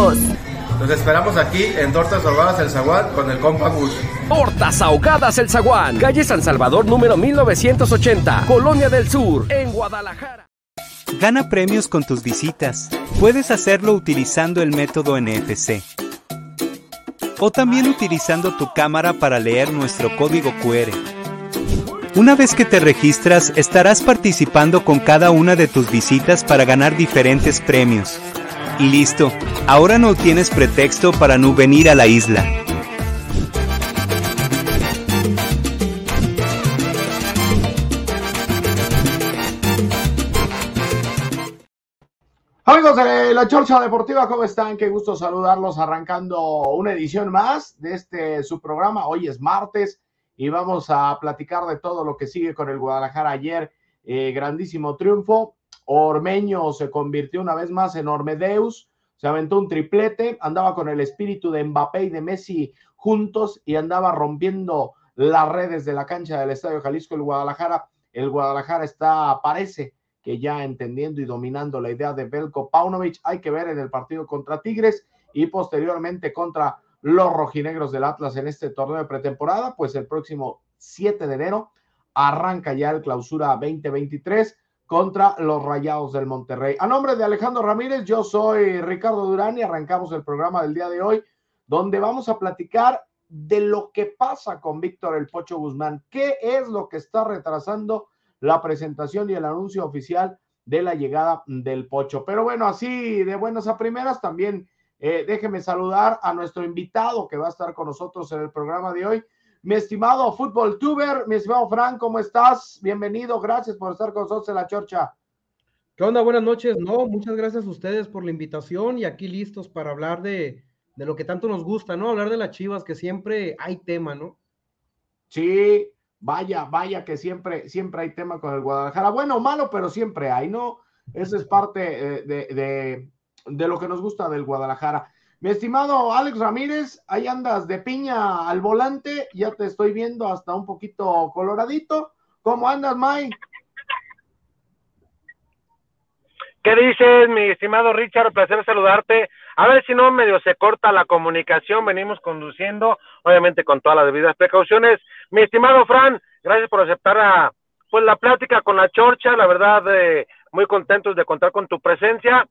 Nos esperamos aquí en Tortas Ahogadas El Zaguán con el compa Gus. Tortas Ahogadas El Zaguán, calle San Salvador número 1980, Colonia del Sur, en Guadalajara. Gana premios con tus visitas. Puedes hacerlo utilizando el método NFC. O también utilizando tu cámara para leer nuestro código QR. Una vez que te registras, estarás participando con cada una de tus visitas para ganar diferentes premios. Listo, ahora no tienes pretexto para no venir a la isla. Amigos de la Chorcha Deportiva, ¿cómo están? Qué gusto saludarlos arrancando una edición más de este su programa. Hoy es martes y vamos a platicar de todo lo que sigue con el Guadalajara ayer. Eh, grandísimo triunfo. Ormeño se convirtió una vez más en Ormedeus, se aventó un triplete, andaba con el espíritu de Mbappé y de Messi juntos y andaba rompiendo las redes de la cancha del Estadio Jalisco el Guadalajara. El Guadalajara está, parece que ya entendiendo y dominando la idea de Belko Paunovic. Hay que ver en el partido contra Tigres y posteriormente contra los rojinegros del Atlas en este torneo de pretemporada, pues el próximo 7 de enero arranca ya el clausura 2023 contra los Rayados del Monterrey. A nombre de Alejandro Ramírez, yo soy Ricardo Durán y arrancamos el programa del día de hoy, donde vamos a platicar de lo que pasa con Víctor El Pocho Guzmán. ¿Qué es lo que está retrasando la presentación y el anuncio oficial de la llegada del Pocho? Pero bueno, así de buenas a primeras, también eh, déjeme saludar a nuestro invitado que va a estar con nosotros en el programa de hoy. Mi estimado fútbol tuber, mi estimado Frank, ¿cómo estás? Bienvenido, gracias por estar con nosotros en la chorcha. ¿Qué onda? Buenas noches. No, muchas gracias a ustedes por la invitación y aquí listos para hablar de, de lo que tanto nos gusta, ¿no? Hablar de las chivas, que siempre hay tema, ¿no? Sí, vaya, vaya que siempre, siempre hay tema con el Guadalajara. Bueno o malo, pero siempre hay, ¿no? Esa es parte eh, de, de, de lo que nos gusta del Guadalajara. Mi estimado Alex Ramírez, ahí andas de piña al volante, ya te estoy viendo hasta un poquito coloradito. ¿Cómo andas, Mike? ¿Qué dices, mi estimado Richard? Placer saludarte. A ver si no medio se corta la comunicación, venimos conduciendo, obviamente con todas las debidas precauciones. Mi estimado Fran, gracias por aceptar a, pues la plática con la Chorcha, la verdad, eh, muy contentos de contar con tu presencia.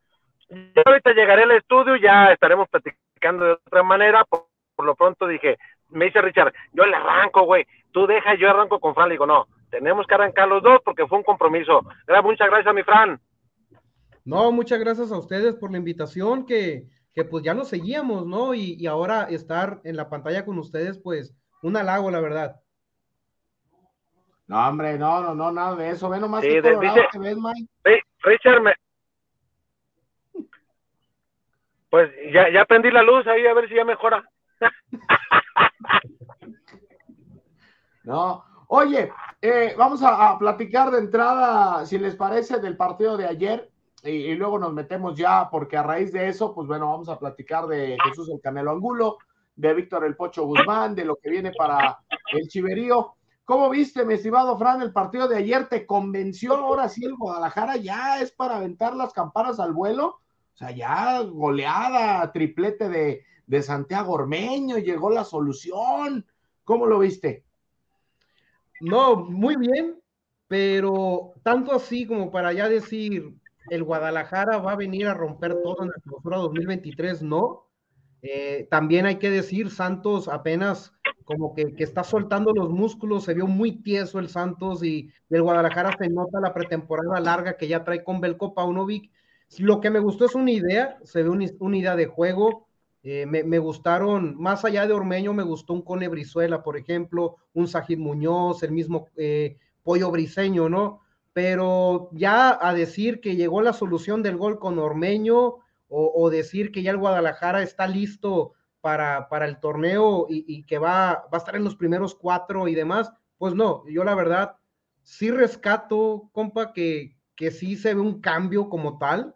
Ya ahorita llegaré al estudio, ya estaremos platicando de otra manera. Por, por lo pronto dije, me dice Richard, yo le arranco, güey, tú deja, yo arranco con Fran. Le digo, no, tenemos que arrancar los dos porque fue un compromiso. Muchas gracias, mi Fran. No, muchas gracias a ustedes por la invitación, que, que pues ya nos seguíamos, ¿no? Y, y, ahora estar en la pantalla con ustedes, pues un halago, la verdad. No, hombre, no, no, no, nada de eso. Ve nomás sí, que dice, que ves, Mike. Sí, Richard, me... Pues ya, ya prendí la luz ahí a ver si ya mejora. no, oye, eh, vamos a, platicar de entrada, si les parece, del partido de ayer y, y, luego nos metemos ya, porque a raíz de eso, pues bueno, vamos a platicar de Jesús el Canelo Angulo, de Víctor el Pocho Guzmán, de lo que viene para el Chiverío. ¿Cómo viste, mi estimado Fran, el partido de ayer? ¿Te convenció ahora sí el Guadalajara? ¿Ya es para aventar las campanas al vuelo? Sea, ya goleada, triplete de, de Santiago Ormeño, llegó la solución. ¿Cómo lo viste? No, muy bien, pero tanto así como para ya decir, el Guadalajara va a venir a romper todo en la clausura 2023, no. Eh, también hay que decir, Santos apenas como que, que, está soltando los músculos, se vio muy tieso el Santos y, y el Guadalajara se nota la pretemporada larga que ya trae con Belko Paunovic. Lo que me gustó es una idea, se ve una, idea de juego, eh, me, me, gustaron, más allá de Ormeño, me gustó un Cone Brizuela, por ejemplo, un Sajid Muñoz, el mismo eh, Pollo Briseño, ¿no? Pero ya a decir que llegó la solución del gol con Ormeño, o, decir que ya el Guadalajara está listo para, para el torneo y, que va, va, a estar en los primeros cuatro y demás, pues no, yo la verdad sí rescato, compa, que, que sí se ve un cambio como tal,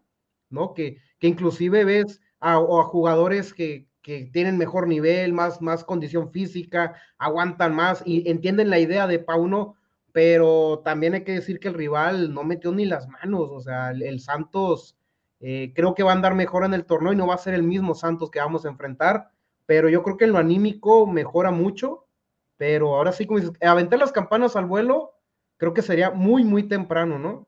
¿no? Que, inclusive ves a, jugadores que, tienen mejor nivel, más, más condición física, aguantan más y entienden la idea de Pauno, pero también hay que decir que el rival no metió ni las manos, o sea, el, Santos eh, creo que va a andar mejor en el torneo y no va a ser el mismo Santos que vamos a enfrentar, pero yo creo que en lo anímico mejora mucho, pero ahora sí, como dices, aventar las campanas al vuelo, creo que sería muy, muy temprano, ¿no?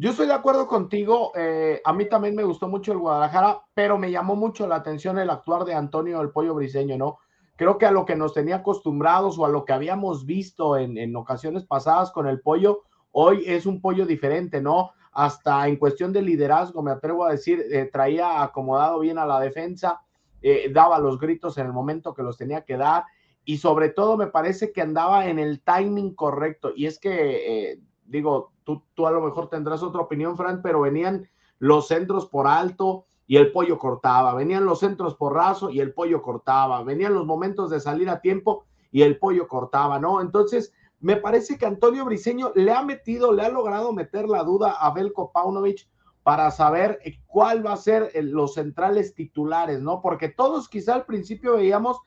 Yo estoy de acuerdo contigo. Eh, a mí también me gustó mucho el Guadalajara, pero me llamó mucho la atención el actuar de Antonio el Pollo Briseño, ¿no? Creo que a lo que nos tenía acostumbrados o a lo que habíamos visto en, ocasiones pasadas con el pollo, hoy es un pollo diferente, ¿no? Hasta en cuestión de liderazgo, me atrevo a decir, eh, traía acomodado bien a la defensa, eh, daba los gritos en el momento que los tenía que dar y sobre todo me parece que andaba en el timing correcto. Y es que, digo, Tú, a lo mejor tendrás otra opinión, Fran, pero venían los centros por alto y el pollo cortaba, venían los centros por raso y el pollo cortaba, venían los momentos de salir a tiempo y el pollo cortaba, ¿no? Entonces, me parece que Antonio Briseño le ha metido, le ha logrado meter la duda a Belko Paunovic para saber eh, cuál va a ser los centrales titulares, ¿no? Porque todos quizá al principio veíamos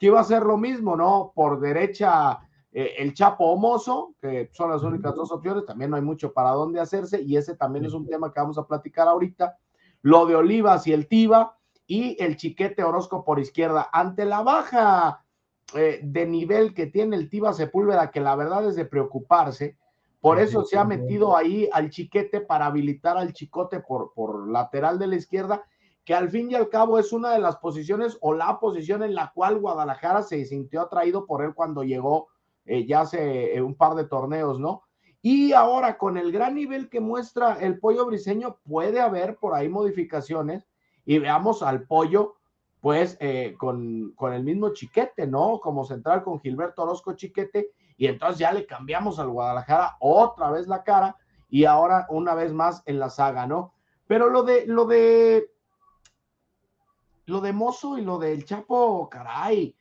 que iba a ser lo mismo, ¿no? Por derecha eh, el Chapo o Mozo, que son las únicas dos opciones, también no hay mucho para dónde hacerse, y ese también es un tema que vamos a platicar ahorita. Lo de Olivas y el Tiba, y el Chiquete Orozco por izquierda. Ante la baja eh, de nivel que tiene el Tiba Sepúlveda, que la verdad es de preocuparse, por eso se ha metido ahí al Chiquete para habilitar al Chicote por, por lateral de la izquierda, que al fin y al cabo es una de las posiciones o la posición en la cual Guadalajara se sintió atraído por él cuando llegó eh, ya hace eh, un par de torneos, ¿no? Y ahora con el gran nivel que muestra el pollo briseño, puede haber por ahí modificaciones y veamos al pollo, pues eh, con, con, el mismo chiquete, ¿no? Como central con Gilberto Orozco Chiquete, y entonces ya le cambiamos al Guadalajara otra vez la cara y ahora una vez más en la saga, ¿no? Pero lo de, lo de, lo de Mozo y lo del Chapo, caray,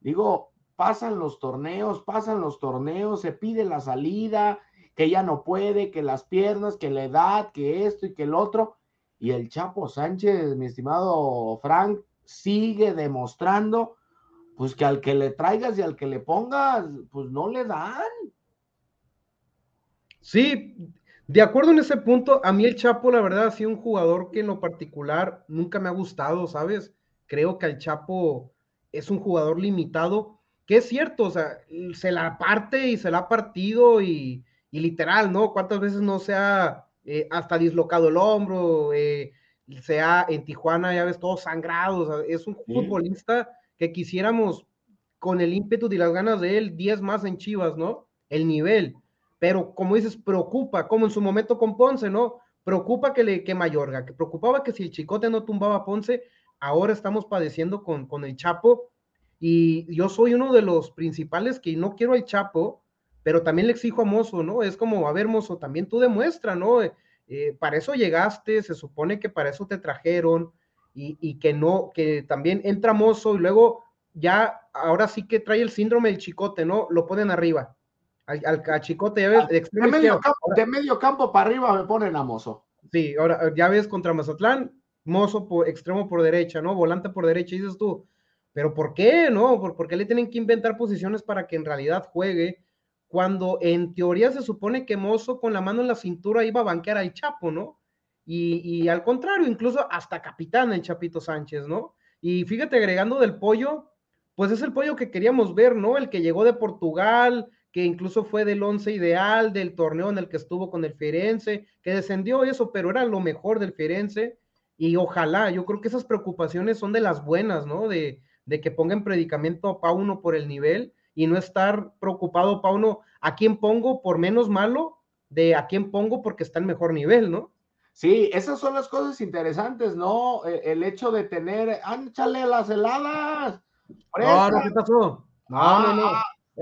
digo, pasan los torneos, pasan los torneos, se pide la salida, que ya no puede, que las piernas, que la edad, que esto y que el otro. Y el Chapo Sánchez, mi estimado Frank, sigue demostrando, pues que al que le traigas y al que le pongas, pues no le dan. Sí, de acuerdo en ese punto, a mí el Chapo, la verdad, ha sido un jugador que en lo particular nunca me ha gustado, ¿sabes? Creo que el Chapo es un jugador limitado que es cierto, o sea, se la parte y se la ha partido y, literal, ¿no? ¿Cuántas veces no se ha eh, hasta dislocado el hombro? Eh, sea en Tijuana, ya ves, todo sangrado, o sea, es un futbolista que quisiéramos con el ímpetu y las ganas de él, 10 más en Chivas, ¿no? El nivel. Pero como dices, preocupa, como en su momento con Ponce, ¿no? Preocupa que le que Mayorga, que preocupaba que si el Chicote no tumbaba a Ponce, ahora estamos padeciendo con, con el Chapo y yo soy uno de los principales que no quiero al Chapo, pero también le exijo a Mozo, ¿no? Es como, a ver, Mozo, también tú demuestra, ¿no? Eh, eh, para eso llegaste, se supone que para eso te trajeron y, que no, que también entra Mozo y luego ya, ahora sí que trae el síndrome del chicote, ¿no? Lo ponen arriba. Al, chicote, ya ves, ah, de, medio campo, de, medio campo, para arriba me ponen a Mozo. Sí, ahora ya ves contra Mazatlán, Mozo por extremo por derecha, ¿no? Volante por derecha, y dices tú, pero ¿por qué? ¿No? ¿Por, le tienen que inventar posiciones para que en realidad juegue? Cuando en teoría se supone que Mozo con la mano en la cintura iba a banquear al Chapo, ¿no? Y, al contrario, incluso hasta capitán el Chapito Sánchez, ¿no? Y fíjate, agregando del pollo, pues es el pollo que queríamos ver, ¿no? El que llegó de Portugal, que incluso fue del once ideal, del torneo en el que estuvo con el Firenze, que descendió eso, pero era lo mejor del Firenze. Y ojalá, yo creo que esas preocupaciones son de las buenas, ¿no? De, de que ponga en predicamento a Pauno por el nivel y no estar preocupado Pauno a quién pongo por menos malo de a quién pongo porque está en mejor nivel, ¿no? Sí, esas son las cosas interesantes, ¿no? E, el, hecho de tener, ánchale las heladas. No, no, ¿qué pasó? No, no, no.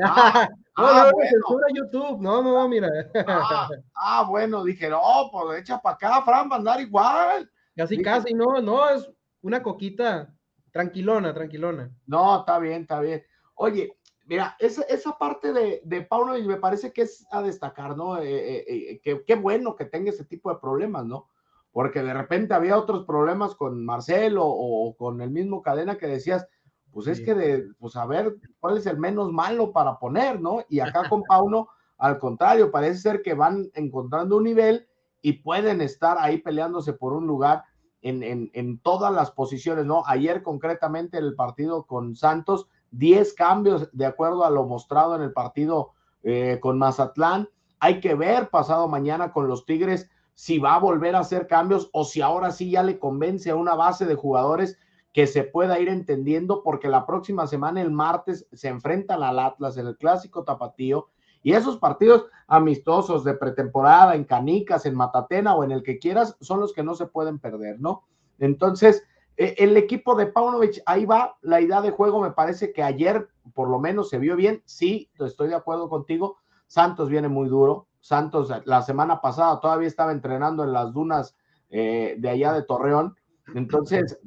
Ah, ah, no, no, YouTube, no, no, mira. Ah, ah, bueno, dije, no, pues echa para acá, Fran, va a andar igual. Casi, casi, no, no, es una coquita tranquilona, tranquilona. No, está bien, está bien. Oye, mira, esa, esa parte de, de Pauno me parece que es a destacar, ¿no? Eh, eh, eh, que qué bueno que tenga ese tipo de problemas, ¿no? Porque de repente había otros problemas con Marcelo o, con el mismo cadena que decías, pues es que de, pues a ver, cuál es el menos malo para poner, ¿no? Y acá con Pauno, al contrario, parece ser que van encontrando un nivel y pueden estar ahí peleándose por un lugar en, en, en todas las posiciones, ¿no? Ayer concretamente el partido con Santos, 10 cambios de acuerdo a lo mostrado en el partido eh, con Mazatlán. Hay que ver pasado mañana con los Tigres si va a volver a hacer cambios o si ahora sí ya le convence a una base de jugadores que se pueda ir entendiendo, porque la próxima semana, el martes, se enfrentan al Atlas en el clásico tapatío. Y esos partidos amistosos de pretemporada en Canicas, en Matatena o en el que quieras, son los que no se pueden perder, ¿no? Entonces, eh, el equipo de Paunovic, ahí va la idea de juego, me parece que ayer por lo menos se vio bien, sí, estoy de acuerdo contigo, Santos viene muy duro, Santos la semana pasada todavía estaba entrenando en las dunas eh, de allá de Torreón, entonces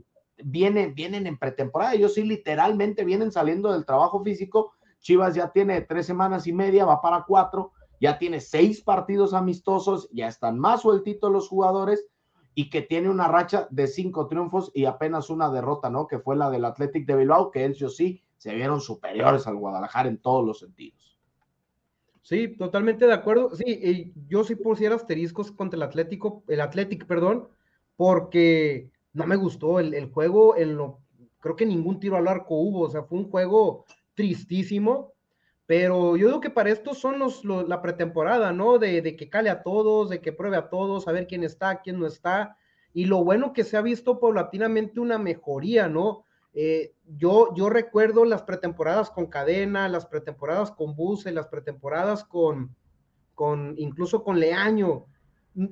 vienen, vienen en pretemporada, ellos sí literalmente vienen saliendo del trabajo físico, Chivas ya tiene tres semanas y media, va para cuatro, ya tiene seis partidos amistosos, ya están más sueltitos los jugadores, y que tiene una racha de cinco triunfos y apenas una derrota, ¿no? Que fue la del Athletic de Bilbao, que ellos sí se vieron superiores al Guadalajara en todos los sentidos. Sí, totalmente de acuerdo. Sí, yo sí pusiera asteriscos contra el Atlético, el Athletic, perdón, porque no me gustó el, juego, en lo, creo que ningún tiro al arco hubo, o sea, fue un juego tristísimo. Pero yo digo que para esto son los, la pretemporada, ¿no? De, que cale a todos, de que pruebe a todos, a ver quién está, quién no está. Y lo bueno que se ha visto paulatinamente una mejoría, ¿no? Eh, yo, yo recuerdo las pretemporadas con Cadena, las pretemporadas con Buse, las pretemporadas con, con incluso con Leaño.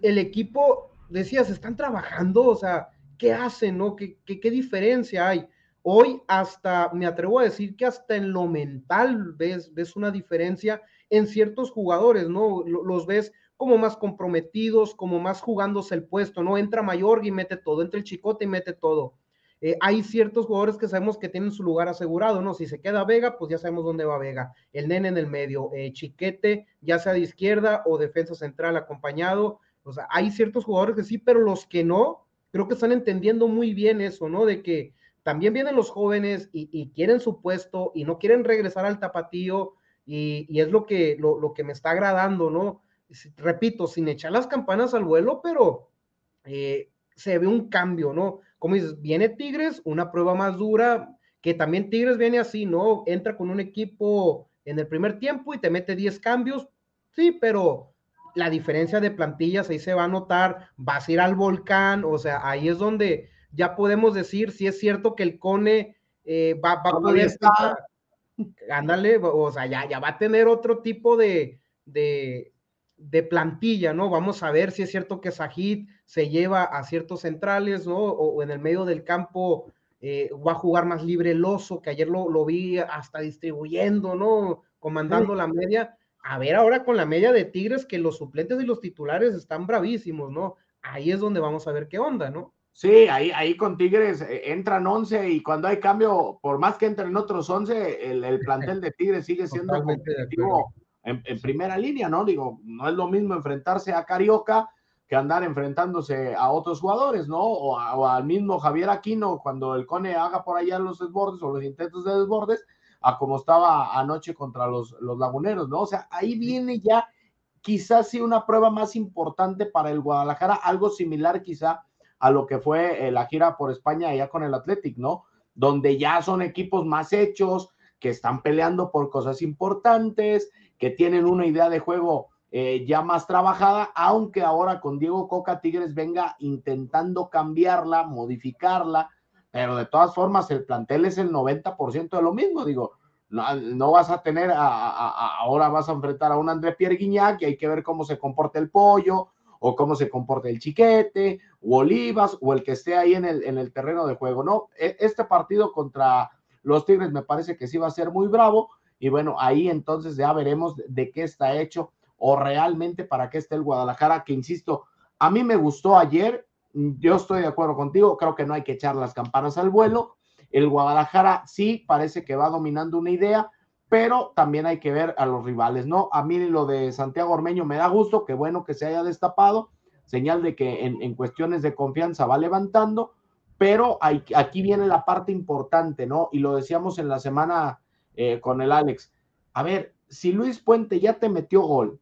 El equipo, decía, se están trabajando, o sea, ¿qué hacen, no? ¿Qué, qué, qué diferencia hay? Hoy hasta, me atrevo a decir que hasta en lo mental ves, ves una diferencia en ciertos jugadores, ¿no? Los ves como más comprometidos, como más jugándose el puesto, ¿no? Entra Mayor y mete todo, entra el Chicote y mete todo. Eh, hay ciertos jugadores que sabemos que tienen su lugar asegurado, ¿no? Si se queda Vega, pues ya sabemos dónde va Vega. El nene en el medio, eh, Chiquete, ya sea de izquierda o defensa central acompañado. O sea, hay ciertos jugadores que sí, pero los que no, creo que están entendiendo muy bien eso, ¿no? De que también vienen los jóvenes y, quieren su puesto y no quieren regresar al tapatío y, es lo que, lo, que me está agradando, ¿no? Repito, sin echar las campanas al vuelo, pero eh, se ve un cambio, ¿no? Como dices, viene Tigres, una prueba más dura, que también Tigres viene así, ¿no? Entra con un equipo en el primer tiempo y te mete 10 cambios, sí, pero la diferencia de plantillas ahí se va a notar, vas a ir al volcán, o sea, ahí es donde ya podemos decir si es cierto que el Cone eh, va, a poder estar, ándale, o sea, ya, ya va a tener otro tipo de, de, plantilla, ¿no? Vamos a ver si es cierto que Sajid se lleva a ciertos centrales, ¿no? O, en el medio del campo eh, va a jugar más libre el oso, que ayer lo, lo vi hasta distribuyendo, ¿no? Comandando la media. A ver ahora con la media de Tigres que los suplentes y los titulares están bravísimos, ¿no? Ahí es donde vamos a ver qué onda, ¿no? Sí, ahí, ahí con Tigres eh, entran 11 y cuando hay cambio, por más que entren otros 11, el, el plantel de Tigres sigue siendo competitivo en, en, primera línea, ¿no? Digo, no es lo mismo enfrentarse a Carioca que andar enfrentándose a otros jugadores, ¿no? O, o, al mismo Javier Aquino cuando el Cone haga por allá los desbordes o los intentos de desbordes, a como estaba anoche contra los, los laguneros, ¿no? O sea, ahí viene ya quizás sí una prueba más importante para el Guadalajara, algo similar quizá a lo que fue eh, la gira por España allá con el Athletic, ¿no? Donde ya son equipos más hechos, que están peleando por cosas importantes, que tienen una idea de juego eh, ya más trabajada, aunque ahora con Diego Coca Tigres venga intentando cambiarla, modificarla, pero de todas formas el plantel es el 90% de lo mismo, digo, no, vas a tener, ahora vas a enfrentar a un André Pierre Guignac y hay que ver cómo se comporta el pollo, o cómo se comporta el chiquete, o Olivas, o el que esté ahí en el, en el terreno de juego, ¿no? E, este partido contra los Tigres me parece que sí va a ser muy bravo, y bueno, ahí entonces ya veremos de qué está hecho o realmente para qué está el Guadalajara, que insisto, a mí me gustó ayer, yo estoy de acuerdo contigo, creo que no hay que echar las campanas al vuelo. El Guadalajara sí parece que va dominando una idea, pero también hay que ver a los rivales, ¿no? A mí lo de Santiago Ormeño me da gusto, qué bueno que se haya destapado, señal de que en, cuestiones de confianza va levantando, pero hay, aquí viene la parte importante, ¿no? Y lo decíamos en la semana eh, con el Alex. A ver, si Luis Puente ya te metió gol,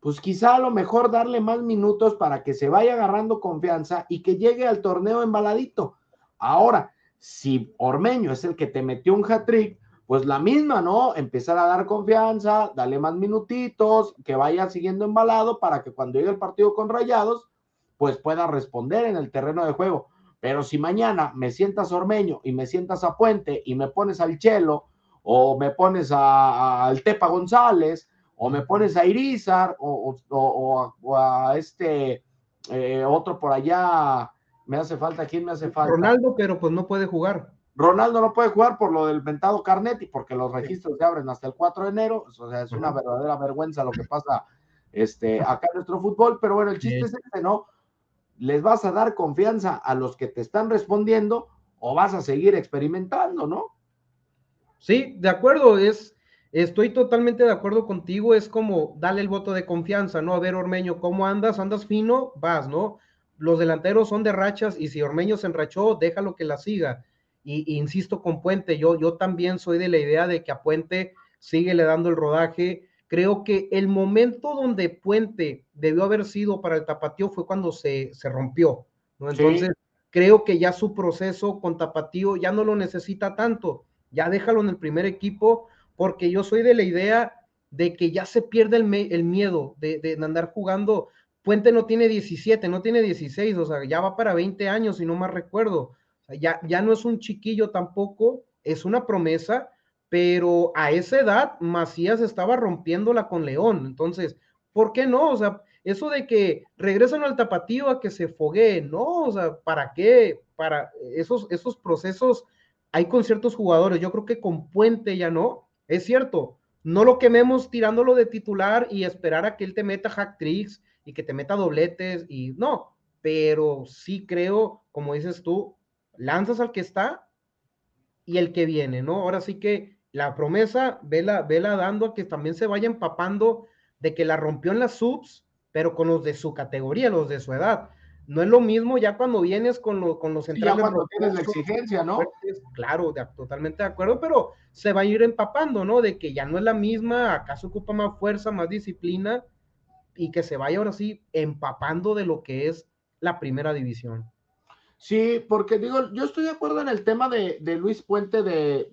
pues quizá a lo mejor darle más minutos para que se vaya agarrando confianza y que llegue al torneo embaladito. Ahora, si Ormeño es el que te metió un hat-trick, pues la misma, ¿no? Empezar a dar confianza, darle más minutitos, que vaya siguiendo embalado para que cuando llegue el partido con rayados, pues pueda responder en el terreno de juego. Pero si mañana me sientas Ormeño y me sientas a Puente y me pones al Chelo o me pones al Tepa González o me pones a Irizar o, a, este eh, otro por allá, me hace falta, ¿quién me hace falta? Ronaldo, pero pues no puede jugar. Ronaldo no puede jugar por lo del ventado Carnetti, porque los registros se abren hasta el 4 de enero. O sea, es una verdadera vergüenza lo que pasa este, acá en nuestro fútbol. Pero bueno, el chiste es este, ¿no? ¿Les vas a dar confianza a los que te están respondiendo o vas a seguir experimentando, no? Sí, de acuerdo, es, estoy totalmente de acuerdo contigo, es como darle el voto de confianza, ¿no? A ver, Ormeño, ¿cómo andas? ¿Andas fino? Vas, ¿no? Los delanteros son de rachas y si Ormeño se enrachó, déjalo que la siga y, insisto con Puente, yo, yo también soy de la idea de que a Puente sigue le dando el rodaje. Creo que el momento donde Puente debió haber sido para el Tapatío fue cuando se, se rompió, ¿no? Entonces, creo que ya su proceso con Tapatío ya no lo necesita tanto. Ya déjalo en el primer equipo, porque yo soy de la idea de que ya se pierde el, el miedo de, de, andar jugando. Puente no tiene 17, no tiene 16, o sea, ya va para 20 años, si no más recuerdo ya, ya no es un chiquillo tampoco, es una promesa, pero a esa edad Macías estaba rompiéndola con León. Entonces, ¿por qué no? O sea, eso de que regresan al tapatío a que se foguee, no, o sea, ¿para qué? Para esos, esos procesos hay con ciertos jugadores. Yo creo que con Puente ya no. Es cierto, no lo quememos tirándolo de titular y esperar a que él te meta hack tricks y que te meta dobletes y no, pero sí creo, como dices tú, lanzas al que está y el que viene, ¿no? Ahora sí que la promesa, vela, vela dando a que también se vaya empapando de que la rompió en las subs, pero con los de su categoría, los de su edad. No es lo mismo ya cuando vienes con, lo, con los centrales. ya cuando tienes la exigencia, ¿no? Claro, totalmente de acuerdo, pero se va a ir empapando, ¿no? De que ya no es la misma, acaso ocupa más fuerza, más disciplina, y que se vaya ahora sí empapando de lo que es la primera división. Sí, porque digo, yo estoy de acuerdo en el tema de, Luis Puente de,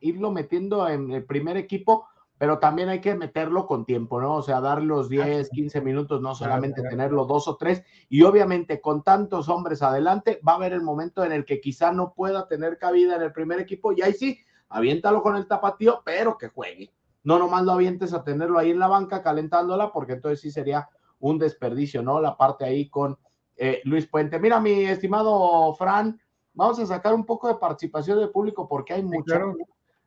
irlo metiendo en el primer equipo, pero también hay que meterlo con tiempo, ¿no? O sea, dar los 10, 15 minutos, no solamente tenerlo dos o tres, y obviamente con tantos hombres adelante, va a haber el momento en el que quizá no pueda tener cabida en el primer equipo, y ahí sí, aviéntalo con el tapatío, pero que juegue. No nomás lo avientes a tenerlo ahí en la banca calentándola, porque entonces sí sería un desperdicio, ¿no? La parte ahí con eh, Luis Puente. Mira, mi estimado Fran, vamos a sacar un poco de participación del público porque hay mucho.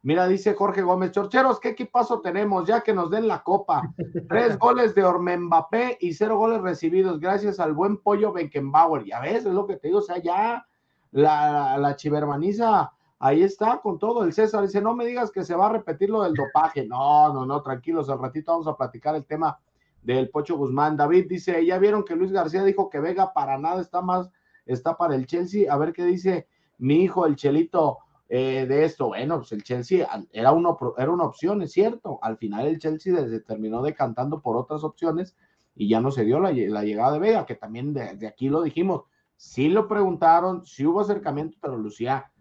Mira, dice Jorge Gómez, Chorcheros, ¿qué equipazo tenemos? Ya que nos den la copa. Tres goles de Ormembapé y cero goles recibidos, gracias al buen pollo Beckenbauer. Ya ves, es lo que te digo, o sea, ya la, la chivermaniza ahí está con todo. El César dice, no me digas que se va a repetir lo del dopaje. No, no, no, tranquilos, al ratito vamos a platicar el tema del Pocho Guzmán. David dice, ya vieron que Luis García dijo que Vega para nada está más, está para el Chelsea. A ver qué dice mi hijo, el Chelito, eh, de esto. Bueno, pues el Chelsea era, uno, era una opción, es cierto. Al final el Chelsea se terminó decantando por otras opciones y ya no se dio la, llegada de Vega, que también de, de, aquí lo dijimos. Sí lo preguntaron, sí hubo acercamiento, pero Lucía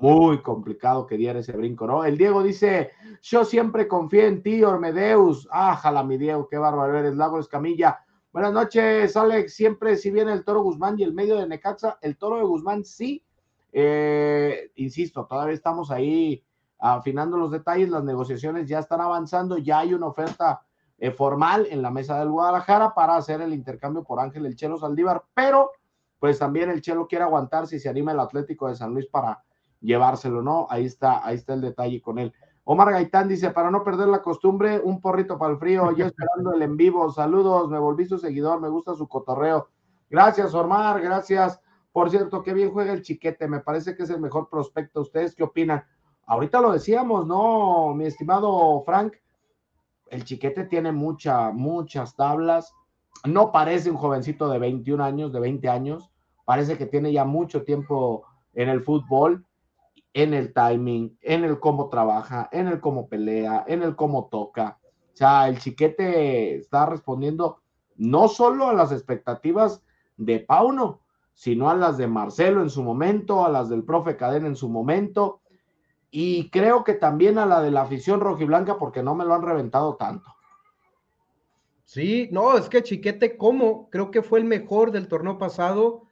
muy complicado que diera ese brinco, ¿no? El Diego dice, yo siempre confié en ti, Ormedeus. Ájala, mi Diego, qué bárbaro eres, Lago Escamilla. Buenas noches, Alex. Siempre, si viene el Toro Guzmán y el medio de Necaxa, el Toro de Guzmán sí. Eh, insisto, todavía estamos ahí afinando los detalles, las negociaciones ya están avanzando, ya hay una oferta eh, formal en la mesa del Guadalajara para hacer el intercambio por Ángel El Chelo Saldívar, pero pues también el Chelo quiere aguantar si se anima el Atlético de San Luis para llevárselo, ¿no? Ahí está, ahí está el detalle con él. Omar Gaitán dice, para no perder la costumbre, un porrito para el frío, yo esperando el en vivo. Saludos, me volví su seguidor, me gusta su cotorreo. Gracias, Omar, gracias Por cierto, qué bien juega el chiquete, me parece que es el mejor prospecto. ¿Ustedes qué opinan? Ahorita lo decíamos, ¿no, mi estimado Frank? El chiquete tiene mucha, muchas tablas. No parece un jovencito de 21 años, de 20 años. Parece que tiene ya mucho tiempo en el fútbol, en el timing, en el cómo trabaja, en el cómo pelea, en el cómo toca. O sea, el chiquete está respondiendo no solo a las expectativas de Pauno, sino a las de Marcelo en su momento, a las del profe Cadena en su momento, y creo que también a la de la afición rojiblanca porque no me lo han reventado tanto. Sí, no, es que Chiquete, como creo que fue el mejor del torneo pasado,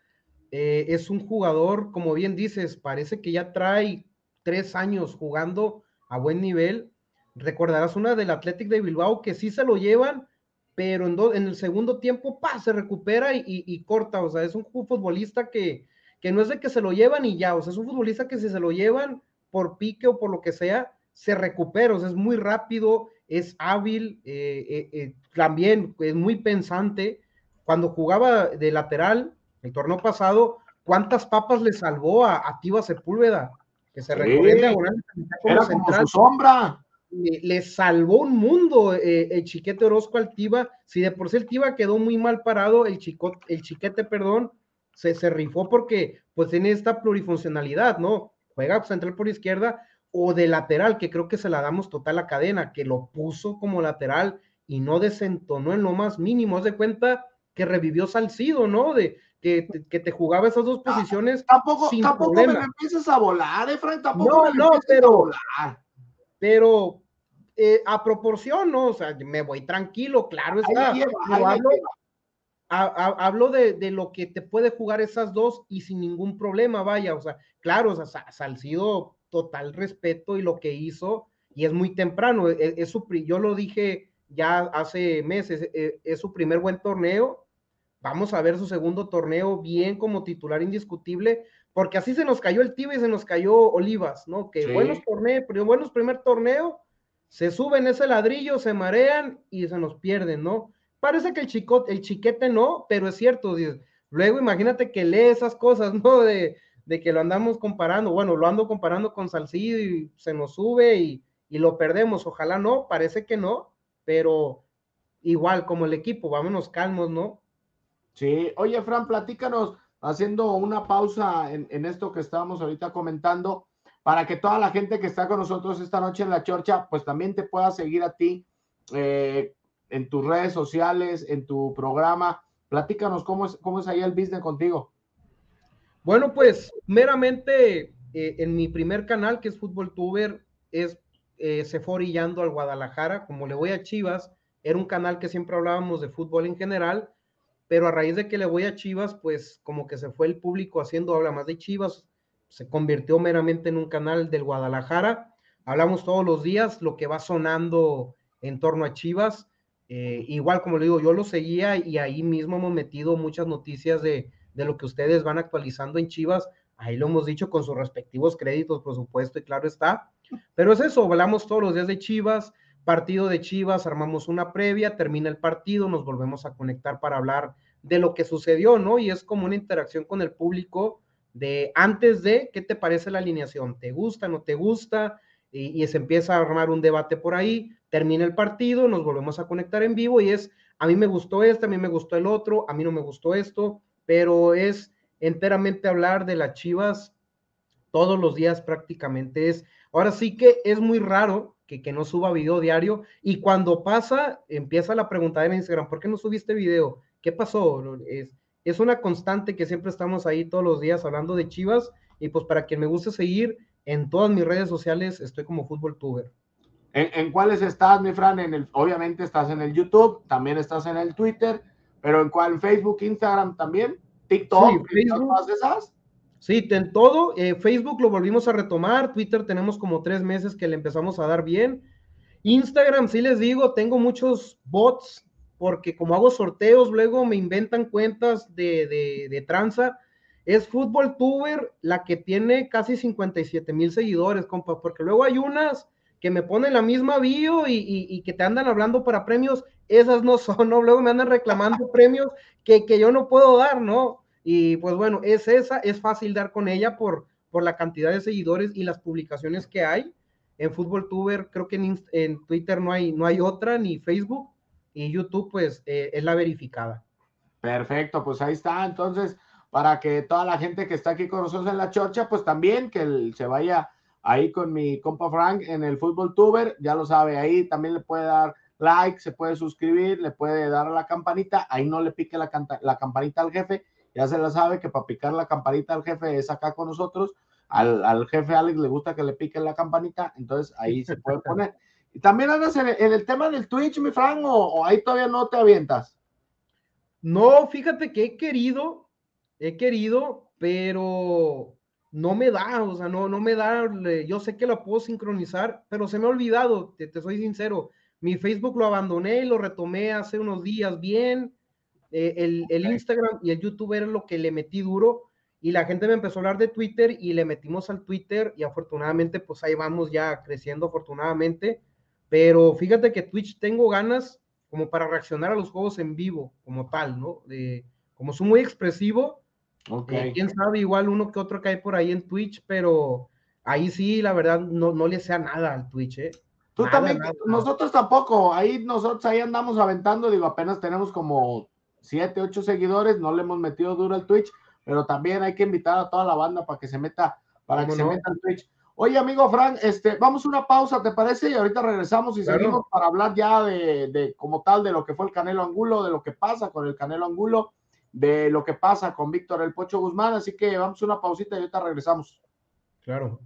eh, es un jugador, como bien dices, parece que ya trae tres años jugando a buen nivel. Recordarás una del Athletic de Bilbao que sí se lo llevan, pero en, en el segundo tiempo, pa, se recupera y, corta. O sea, es un futbolista que, que no es de que se lo llevan y ya, o sea, es un futbolista que si se lo llevan por pique o por lo que sea, se recupera, o sea, es muy rápido, es hábil, eh, eh, también es muy pensante. Cuando jugaba de lateral, el torneo pasado, ¿cuántas papas le salvó a, a Sepúlveda? Que se recorrió Era como su sombra le, salvó un mundo eh, el chiquete Orozco al Tiva. Si de por sí el Tiva quedó muy mal parado, el, chico, el chiquete, perdón, se, se rifó porque pues tiene esta plurifuncionalidad, ¿no? Juega central por izquierda o de lateral, que creo que se la damos total a cadena, que lo puso como lateral y no desentonó en lo más mínimo. Haz de cuenta que revivió Salcido, ¿no? De, que te, que te jugaba esas dos posiciones. tampoco, tampoco me empieces a volar, eh, Frank, tampoco no, no, pero, pero eh, a proporción, ¿no? O sea, me voy tranquilo, claro está. hablo, de, lo que te puede jugar esas dos y sin ningún problema, vaya, o sea, claro, o sea, Salcido, total respeto y lo que hizo, y es muy temprano, e, es, su, yo lo dije ya hace meses, e, es, su primer buen torneo, vamos a ver su segundo torneo bien como titular indiscutible, porque así se nos cayó el Tiba y se nos cayó Olivas, ¿no? Que buenos torneos, buenos primer torneo, se suben ese ladrillo, se marean y se nos pierden, ¿no? Parece que el, chico, el chiquete no, pero es cierto. Luego imagínate que lee esas cosas, ¿no? De, que lo andamos comparando, bueno, lo ando comparando con Salcido y se nos sube y, y lo perdemos. Ojalá no, parece que no, pero igual como el equipo, vámonos calmos, ¿no? Sí, oye, Fran, platícanos, haciendo una pausa en, esto que estábamos ahorita comentando para que toda la gente que está con nosotros esta noche en la chorcha, pues también te pueda seguir a ti eh, en tus redes sociales, en tu programa. Platícanos cómo es, cómo es ahí el business contigo. Bueno, pues meramente eh, en mi primer canal, que es Fútbol Tuber, es, eh, se al Guadalajara, como le voy a Chivas, era un canal que siempre hablábamos de fútbol en general, pero a raíz de que le voy a Chivas, pues como que se fue el público haciendo habla más de Chivas, se convirtió meramente en un canal del Guadalajara. Hablamos todos los días lo que va sonando en torno a Chivas. Eh, igual, como le digo, yo lo seguía y ahí mismo hemos metido muchas noticias de, de, lo que ustedes van actualizando en Chivas. Ahí lo hemos dicho con sus respectivos créditos, por supuesto, y claro está. Pero es eso, hablamos todos los días de Chivas, partido de Chivas, armamos una previa, termina el partido, nos volvemos a conectar para hablar de lo que sucedió, ¿no? Y es como una interacción con el público de antes de, ¿qué te parece la alineación? ¿Te gusta, no te gusta? Y, se empieza a armar un debate por ahí, termina el partido, nos volvemos a conectar en vivo y es, a mí me gustó este, a mí me gustó el otro, a mí no me gustó esto, pero es enteramente hablar de las Chivas todos los días prácticamente. Es, ahora sí que es muy raro que, que no suba video diario y cuando pasa, empieza la pregunta en Instagram, ¿por qué no subiste video? ¿Qué pasó? Es, es una constante que siempre estamos ahí todos los días hablando de Chivas y pues para quien me guste seguir en todas mis redes sociales estoy como Fútbol Tuber. ¿En, cuáles estás, mi Fran? En el, obviamente estás en el YouTube, también estás en el Twitter, pero ¿en cuál? ¿Facebook, Instagram también? ¿TikTok? Sí, Facebook, ¿Todas esas? Sí, en todo. Eh, Facebook lo volvimos a retomar. Twitter tenemos como tres meses que le empezamos a dar bien. Instagram, sí les digo, tengo muchos bots porque como hago sorteos, luego me inventan cuentas de, de, tranza. Es Fútbol Tuber la que tiene casi 57 mil seguidores, compa, porque luego hay unas que me ponen la misma bio y, y, que te andan hablando para premios, esas no son, ¿no? Luego me andan reclamando premios que, que, yo no puedo dar, ¿no? Y pues bueno, es esa, es fácil dar con ella por, por la cantidad de seguidores y las publicaciones que hay. En Fútbol Tuber, creo que en, en Twitter no hay, no hay otra, ni Facebook, y YouTube, pues eh, es la verificada. Perfecto, pues ahí está. Entonces, para que toda la gente que está aquí con nosotros en la chorcha, pues también que se vaya ahí con mi compa Frank en el Fútbol Tuber, ya lo sabe, ahí también le puede dar like, se puede suscribir, le puede dar a la campanita, ahí no le pique la, la campanita al jefe, ya se la sabe que para picar la campanita al jefe es acá con nosotros, al, jefe Alex le gusta que le pique la campanita, entonces ahí se puede poner. Y también andas en el, tema del Twitch, mi Frank, o ahí todavía no te avientas. No, fíjate que he querido, he querido, pero no me da, o sea, no, no me da, yo sé que lo puedo sincronizar, pero se me ha olvidado, te, soy sincero, mi Facebook lo abandoné y lo retomé hace unos días bien, eh, el, Instagram y el YouTube era lo que le metí duro y la gente me empezó a hablar de Twitter y le metimos al Twitter y afortunadamente pues ahí vamos ya creciendo afortunadamente, pero fíjate que Twitch tengo ganas como para reaccionar a los juegos en vivo como tal, ¿no? De, como soy muy expresivo, Okay. Eh, quién sabe, igual uno que otro hay por ahí en Twitch, pero ahí sí, la verdad, no, no le sea nada al Twitch, ¿eh? Tú también, nosotros tampoco, ahí nosotros ahí andamos aventando, digo, apenas tenemos como siete, ocho seguidores, no le hemos metido duro al Twitch, pero también hay que invitar a toda la banda para que se meta, para que se meta al Twitch. Oye, amigo Frank, este, vamos a una pausa, ¿te parece? Y ahorita regresamos y seguimos para hablar ya de, de, como tal, de lo que fue el Canelo Angulo, de lo que pasa con el Canelo Angulo de lo que pasa con Víctor El Pocho Guzmán, así que vamos a una pausita y ahorita regresamos. Claro.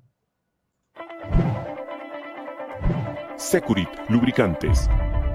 Securit Lubricantes.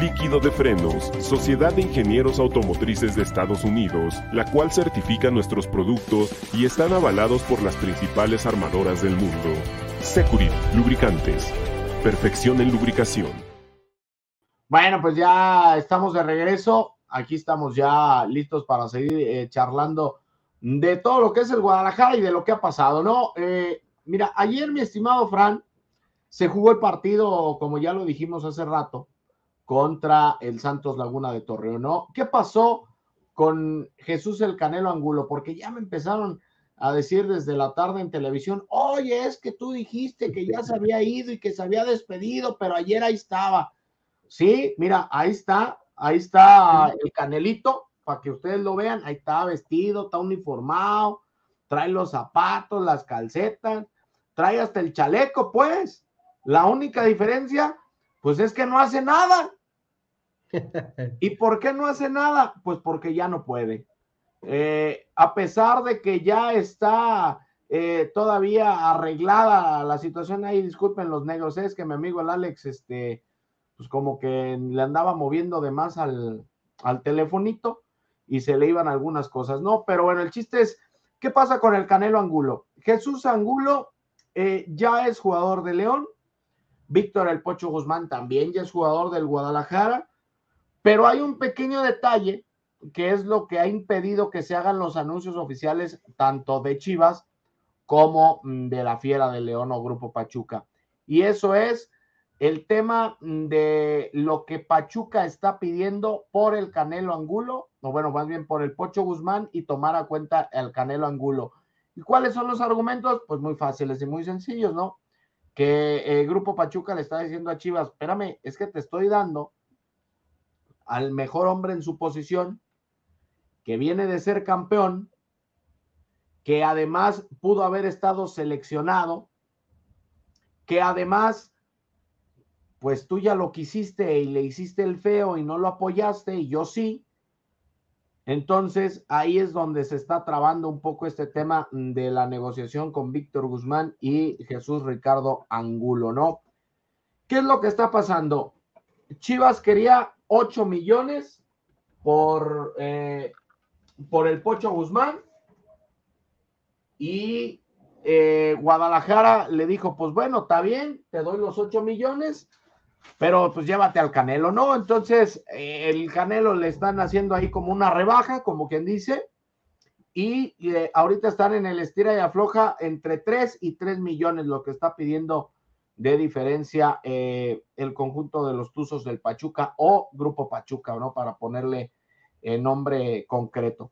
líquido de frenos, Sociedad de Ingenieros Automotrices de Estados Unidos, la cual certifica nuestros productos y están avalados por las principales armadoras del mundo. Securit, lubricantes. Perfección en lubricación. Bueno, pues ya estamos de regreso aquí estamos ya listos para seguir eh, charlando de todo lo que es el Guadalajara y de lo que ha pasado, ¿no? Eh, mira, ayer, mi estimado Fran, se jugó el partido, como ya lo dijimos hace rato, contra el Santos Laguna de Torreón, ¿no? ¿Qué pasó con Jesús el Canelo Angulo? Porque ya me empezaron a decir desde la tarde en televisión, oye, es que tú dijiste que ya se había ido y que se había despedido, pero ayer ahí estaba. Sí, mira, ahí está, Ahí está el canelito, para que ustedes lo vean. Ahí está vestido, está uniformado, trae los zapatos, las calcetas, trae hasta el chaleco, pues. La única diferencia, pues es que no hace nada. ¿Y por qué no hace nada? Pues porque ya no puede. Eh, a pesar de que ya está eh, todavía arreglada la situación ahí, disculpen los negros, es que mi amigo el Alex, este, pues como que le andaba moviendo de más al, al telefonito y se le iban algunas cosas, ¿no? Pero bueno, el chiste es, ¿qué pasa con el Canelo Angulo? Jesús Angulo eh, ya es jugador de León, Víctor El Pocho Guzmán también ya es jugador del Guadalajara, pero hay un pequeño detalle que es lo que ha impedido que se hagan los anuncios oficiales tanto de Chivas como mm, de la Fiera de León o Grupo Pachuca. Y eso es el tema de lo que Pachuca está pidiendo por el Canelo Angulo, o bueno, más bien por el Pocho Guzmán y tomar a cuenta el Canelo Angulo. ¿Y cuáles son los argumentos? Pues muy fáciles y muy sencillos, ¿no? Que el Grupo Pachuca le está diciendo a Chivas, espérame, es que te estoy dando al mejor hombre en su posición, que viene de ser campeón, que además pudo haber estado seleccionado, que además pues tú ya lo quisiste y le hiciste el feo y no lo apoyaste y yo sí. Entonces ahí es donde se está trabando un poco este tema de la negociación con Víctor Guzmán y Jesús Ricardo Angulo, ¿no? ¿Qué es lo que está pasando? Chivas quería 8 millones por, eh, por el Pocho Guzmán y eh, Guadalajara le dijo, pues bueno, está bien, te doy los 8 millones, pero pues llévate al Canelo, ¿no? Entonces, eh, el Canelo le están haciendo ahí como una rebaja, como quien dice, y ahorita están en el estira y afloja entre 3 y 3 millones, lo que está pidiendo de diferencia el conjunto de los Tuzos del Pachuca o Grupo Pachuca, ¿no? Para ponerle nombre concreto.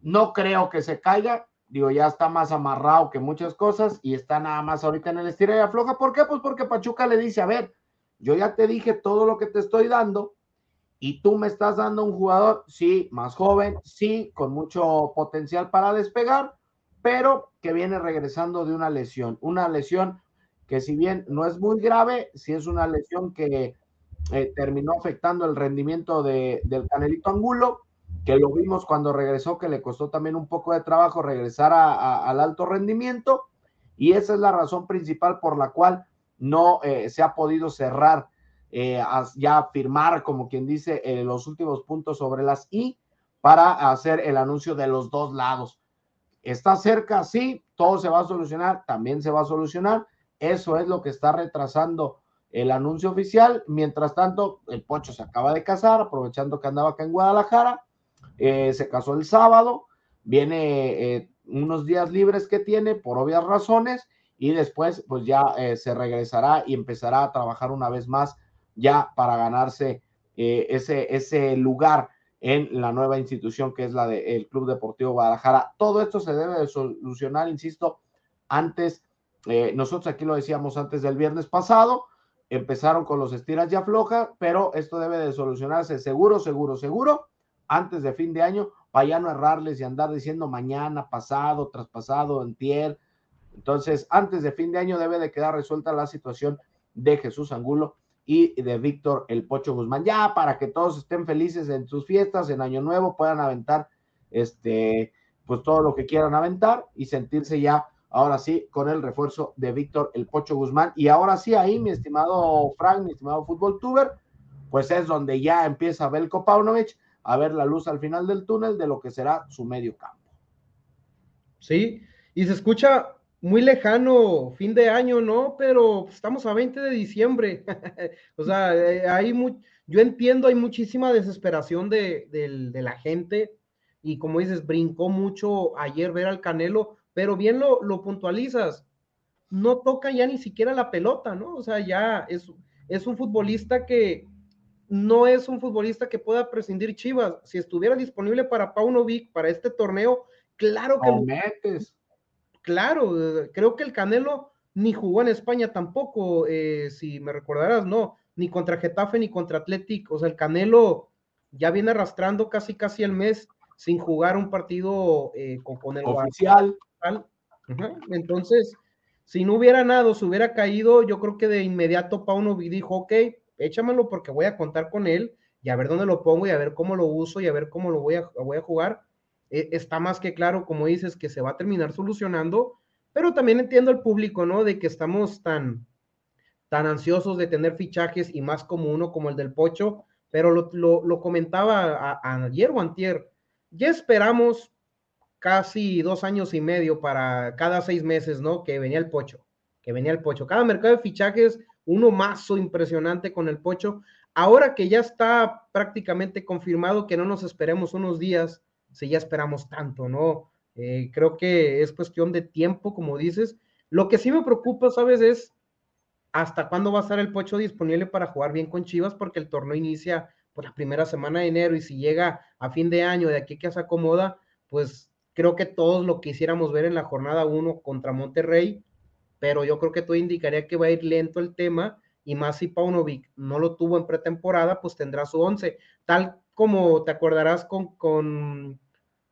No creo que se caiga, digo, ya está más amarrado que muchas cosas y está nada más ahorita en el estira y afloja. ¿Por qué? Pues porque Pachuca le dice, a ver, yo ya te dije todo lo que te estoy dando y tú me estás dando un jugador, sí, más joven, sí, con mucho potencial para despegar, pero que viene regresando de una lesión, una lesión que si bien no es muy grave, sí es una lesión que eh, terminó afectando el rendimiento de, del Canelito Angulo que lo vimos cuando regresó, que le costó también un poco de trabajo regresar al alto rendimiento, y esa es la razón principal por la cual no eh, se ha podido cerrar, eh, ya firmar, como quien dice, los últimos puntos sobre las I para hacer el anuncio de los dos lados. Está cerca, sí, todo se va a solucionar, también se va a solucionar. Eso es lo que está retrasando el anuncio oficial. Mientras tanto, el Pocho se acaba de casar, aprovechando que andaba acá en Guadalajara eh, se casó el sábado, viene eh, unos días libres que tiene por obvias razones y después pues ya eh, se regresará y empezará a trabajar una vez más ya para ganarse ese, ese lugar en la nueva institución que es la del Club Deportivo Guadalajara. Todo esto se debe de solucionar, insisto, antes, nosotros aquí lo decíamos antes del viernes pasado, empezaron con los estiras ya flojas, pero esto debe de solucionarse seguro, seguro, seguro antes de fin de año para ya no errarles y andar diciendo mañana, pasado, traspasado, entier. Entonces, antes de fin de año debe de quedar resuelta la situación de Jesús Angulo y de Víctor El Pocho Guzmán. Ya para que todos estén felices en sus fiestas, en Año Nuevo, puedan aventar este, pues todo lo que quieran aventar y sentirse ya, ahora sí, con el refuerzo de Víctor El Pocho Guzmán. Y ahora sí, ahí, mi estimado Frank, mi estimado fútbol tuber, pues es donde ya empieza Belko Paunovic a ver la luz al final del túnel de lo que será su medio campo. Sí, y se escucha muy lejano, fin de año, ¿no? Pero estamos a 20 de diciembre. o sea, eh, hay yo entiendo, hay muchísima desesperación de, la gente y como dices, brincó mucho ayer ver al Canelo, pero bien lo, lo, puntualizas, no toca ya ni siquiera la pelota, ¿no? O sea, ya es, es un futbolista que, no es un futbolista que pueda prescindir Chivas. Si estuviera disponible para Paunovic, para este torneo, claro que... metes. Claro, creo que el Canelo ni jugó en España tampoco, eh, si me recordarás, no, ni contra Getafe ni contra Athletic. O sea, el Canelo ya viene arrastrando casi casi el mes sin jugar un partido eh, con, el oficial. Entonces, si no hubiera nada, se hubiera caído, yo creo que de inmediato Paunovic dijo, ok, échamelo porque voy a contar con él y a ver dónde lo pongo y a ver cómo lo uso y a ver cómo lo voy a, voy a jugar. E, está más que claro, como dices, que se va a terminar solucionando, pero también entiendo al público, ¿no? De que estamos tan, tan ansiosos de tener fichajes y más como uno como el del Pocho, pero lo, comentaba ayer o antier, ya esperamos casi dos años y medio para cada seis meses, ¿no? Que venía el Pocho, que venía el Pocho. Cada mercado de fichajes uno mazo impresionante con el Pocho. Ahora que ya está prácticamente confirmado que no nos esperemos unos días, si ya esperamos tanto, ¿no? Eh, creo que es cuestión de tiempo, como dices. Lo que sí me preocupa, ¿sabes? Es hasta cuándo va a estar el Pocho disponible para jugar bien con Chivas, porque el torneo inicia por la primera semana de enero y si llega a fin de año, de aquí que se acomoda, pues creo que todos lo quisiéramos ver en la jornada 1 contra Monterrey, pero yo creo que todo indicaría que va a ir lento el tema y más si Paunovic no lo tuvo en pretemporada, pues tendrá su once, tal como te acordarás con, con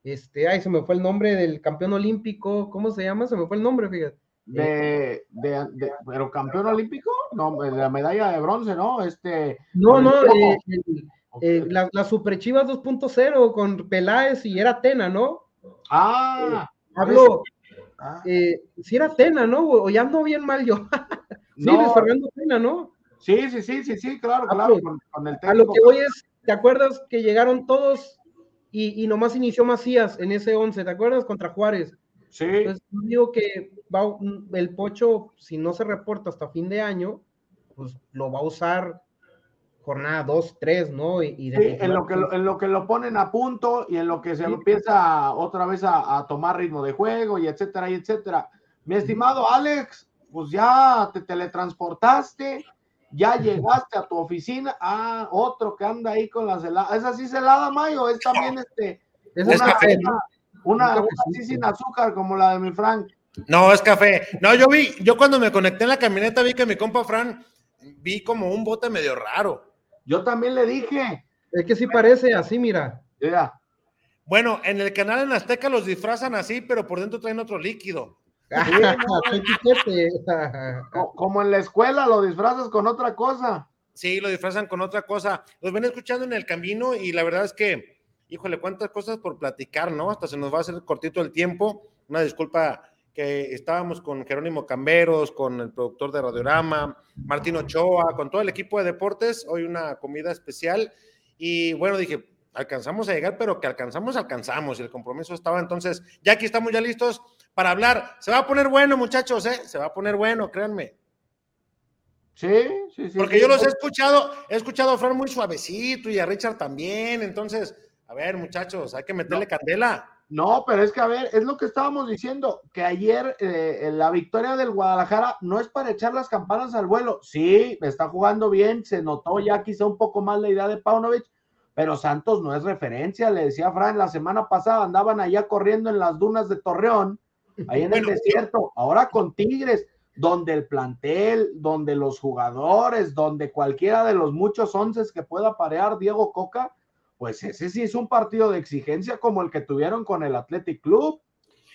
este, ay, se me fue el nombre del campeón olímpico, ¿cómo se llama? Se me fue el nombre, fíjate. De, de, pero campeón olímpico, no, de la medalla de bronce, ¿no? Este. No, no, eh, eh, la, la Super Chivas 2.0 con Peláez y era Tena, ¿no? Ah, eh, hablo, Ah. Eh, si era Tena, ¿no? O ya ando bien mal yo. sí, no. Fernando Tena, ¿no? Sí, sí, sí, sí, sí, claro, ah, claro. Pues, con, el a lo que voy es, ¿te acuerdas que llegaron todos y, y nomás inició Macías en ese 11? ¿Te acuerdas? Contra Juárez. Sí. Entonces, digo que va, el Pocho, si no se reporta hasta fin de año, pues lo va a usar jornada 2, 3, ¿no? Y, sí, en, lo que lo, en lo que lo ponen a punto y en lo que se empieza otra vez a, a, tomar ritmo de juego y etcétera y etcétera. Mi estimado Alex, pues ya te teletransportaste, ya llegaste a tu oficina, ah, otro que anda ahí con las heladas, ¿es así celada, Mayo? Es también este, es una, café. una, una así sin azúcar como la de mi Frank. No, es café. No, yo vi, yo cuando me conecté en la camioneta vi que mi compa Fran vi como un bote medio raro. Yo también le dije. Es que sí parece así, mira. Yeah. Bueno, en el canal en Azteca los disfrazan así, pero por dentro traen otro líquido. Como en la escuela lo disfrazas con otra cosa. Sí, lo disfrazan con otra cosa. Los ven escuchando en el camino y la verdad es que, híjole, cuántas cosas por platicar, ¿no? Hasta se nos va a hacer cortito el tiempo. Una disculpa que estábamos con Jerónimo Camberos, con el productor de Radiorama, Martín Ochoa, con todo el equipo de deportes. Hoy una comida especial. Y bueno, dije, alcanzamos a llegar, pero que alcanzamos, alcanzamos. Y el compromiso estaba. Entonces, ya aquí estamos ya listos para hablar. Se va a poner bueno, muchachos, ¿eh? Se va a poner bueno, créanme. Sí, sí, sí. Porque sí. yo los he escuchado, he escuchado a Fran muy suavecito y a Richard también. Entonces, a ver, muchachos, hay que meterle No. candela. No, pero es que a ver, es lo que estábamos diciendo, que ayer eh, la victoria del Guadalajara no es para echar las campanas al vuelo. Sí, está jugando bien, se notó ya quizá un poco más la idea de Paunovic, pero Santos no es referencia. Le decía Fran, la semana pasada andaban allá corriendo en las dunas de Torreón, ahí en Bueno, el desierto, ahora con Tigres, donde el plantel, donde los jugadores, donde cualquiera de los muchos once que pueda parear Diego Coca, pues ese sí es un partido de exigencia como el que tuvieron con el Athletic Club.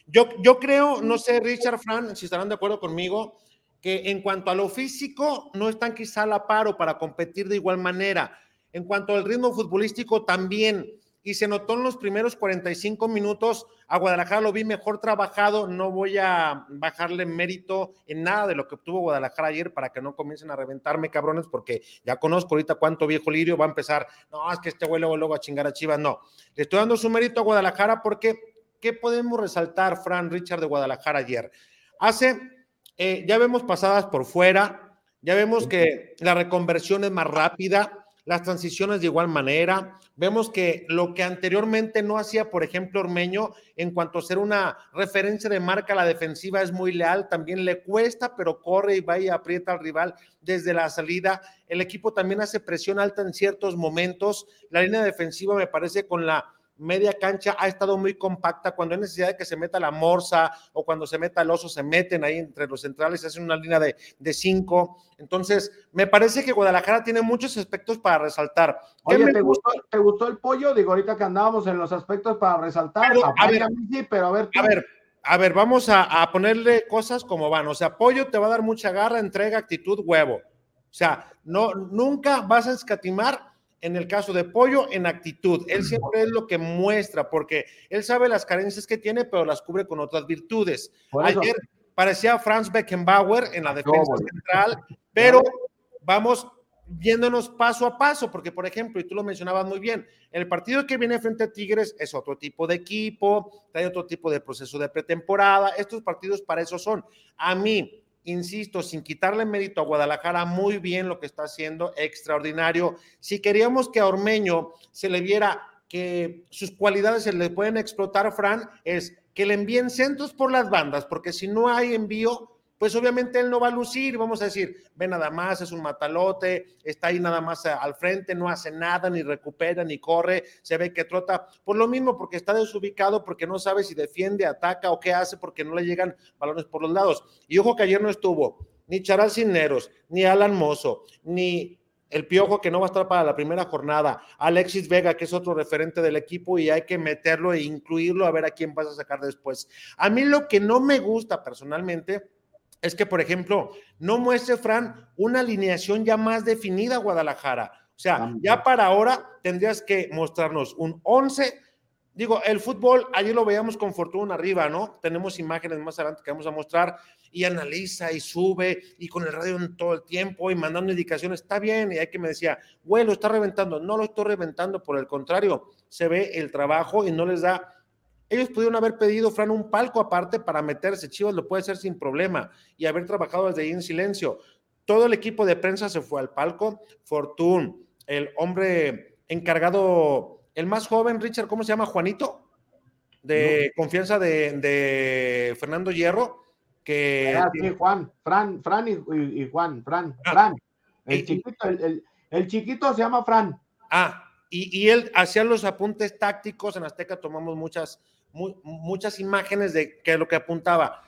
Yo, yo creo, no sé, Richard, Fran, si estarán de acuerdo conmigo, que en cuanto a lo físico, no están quizá a la paro para competir de igual manera. En cuanto al ritmo futbolístico, también. Y se notó en los primeros 45 minutos, a Guadalajara lo vi mejor trabajado. No voy a bajarle mérito en nada de lo que obtuvo Guadalajara ayer para que no comiencen a reventarme, cabrones, porque ya conozco ahorita cuánto viejo lirio va a empezar. No, es que este güey luego, luego a chingar a Chivas. No, le estoy dando su mérito a Guadalajara porque ¿qué podemos resaltar, Fran Richard de Guadalajara ayer? Hace, eh, ya vemos pasadas por fuera, ya vemos que la reconversión es más rápida, las transiciones de igual manera, vemos que lo que anteriormente no hacía, por ejemplo, Ormeño, en cuanto a ser una referencia de marca, la defensiva es muy leal, también le cuesta, pero corre y va y aprieta al rival desde la salida. El equipo también hace presión alta en ciertos momentos. La línea defensiva me parece con la media cancha ha estado muy compacta. Cuando hay necesidad de que se meta la morsa o cuando se meta el oso, se meten ahí entre los centrales, se hacen una línea de, de cinco. Entonces, me parece que Guadalajara tiene muchos aspectos para resaltar. ¿Qué Oye, ¿te gustó, ¿te gustó el pollo? Digo, ahorita que andábamos en los aspectos para resaltar. Pero, a a ver, mí sí, pero a ver, tú. A ver, a ver, vamos a, a ponerle cosas como van. O sea, Pollo te va a dar mucha garra, entrega, actitud, huevo. O sea, no, nunca vas a escatimar en el caso de Pollo en actitud. Él siempre es lo que muestra, porque él sabe las carencias que tiene, pero las cubre con otras virtudes. Ayer parecía Franz Beckenbauer en la defensa bueno. central, pero vamos viéndonos paso a paso, porque por ejemplo, y tú lo mencionabas muy bien, el partido que viene frente a Tigres es otro tipo de equipo, hay otro tipo de proceso de pretemporada, estos partidos para eso son. A mí, insisto, sin quitarle mérito a Guadalajara, muy bien lo que está haciendo, extraordinario. Si queríamos que a Ormeño se le viera que sus cualidades se le pueden explotar, Fran, es que le envíen centros por las bandas, porque si no hay envío, pues obviamente él no va a lucir, vamos a decir, ve nada más, es un matalote, está ahí nada más al frente, no hace nada, ni recupera, ni corre, se ve que trota, por lo mismo, porque está desubicado, porque no sabe si defiende, ataca o qué hace, porque no le llegan balones por los lados. Y ojo que ayer no estuvo ni Charal Cineros, ni Alan Mozo, ni el Piojo que no va a estar para la primera jornada, Alexis Vega que es otro referente del equipo y hay que meterlo e incluirlo a ver a quién vas a sacar después. A mí lo que no me gusta personalmente es que, por ejemplo, no muestre, Fran, una alineación ya más definida Guadalajara. O sea, ya para ahora tendrías que mostrarnos un 11. Digo, el fútbol, ayer lo veíamos con Fortuna arriba, ¿no? Tenemos imágenes más adelante que vamos a mostrar y analiza y sube y con el radio en todo el tiempo y mandando indicaciones. Está bien, y hay que me decía, güey, lo está reventando. No lo estoy reventando, por el contrario, se ve el trabajo y no les da Ellos pudieron haber pedido, Fran, un palco aparte para meterse. Chivas lo puede hacer sin problema y haber trabajado desde ahí en silencio. Todo el equipo de prensa se fue al palco. Fortune, el hombre encargado, el más joven, Richard, ¿cómo se llama? Juanito, de confianza de, Fernando Hierro. Que ah, sí, Juan, Fran, Fran y, Juan, Fran, ah, Fran. El, chiquito, el chiquito se llama Fran. Ah, y, él hacía los apuntes tácticos. En Azteca tomamos muchas, muchas imágenes de que lo que apuntaba.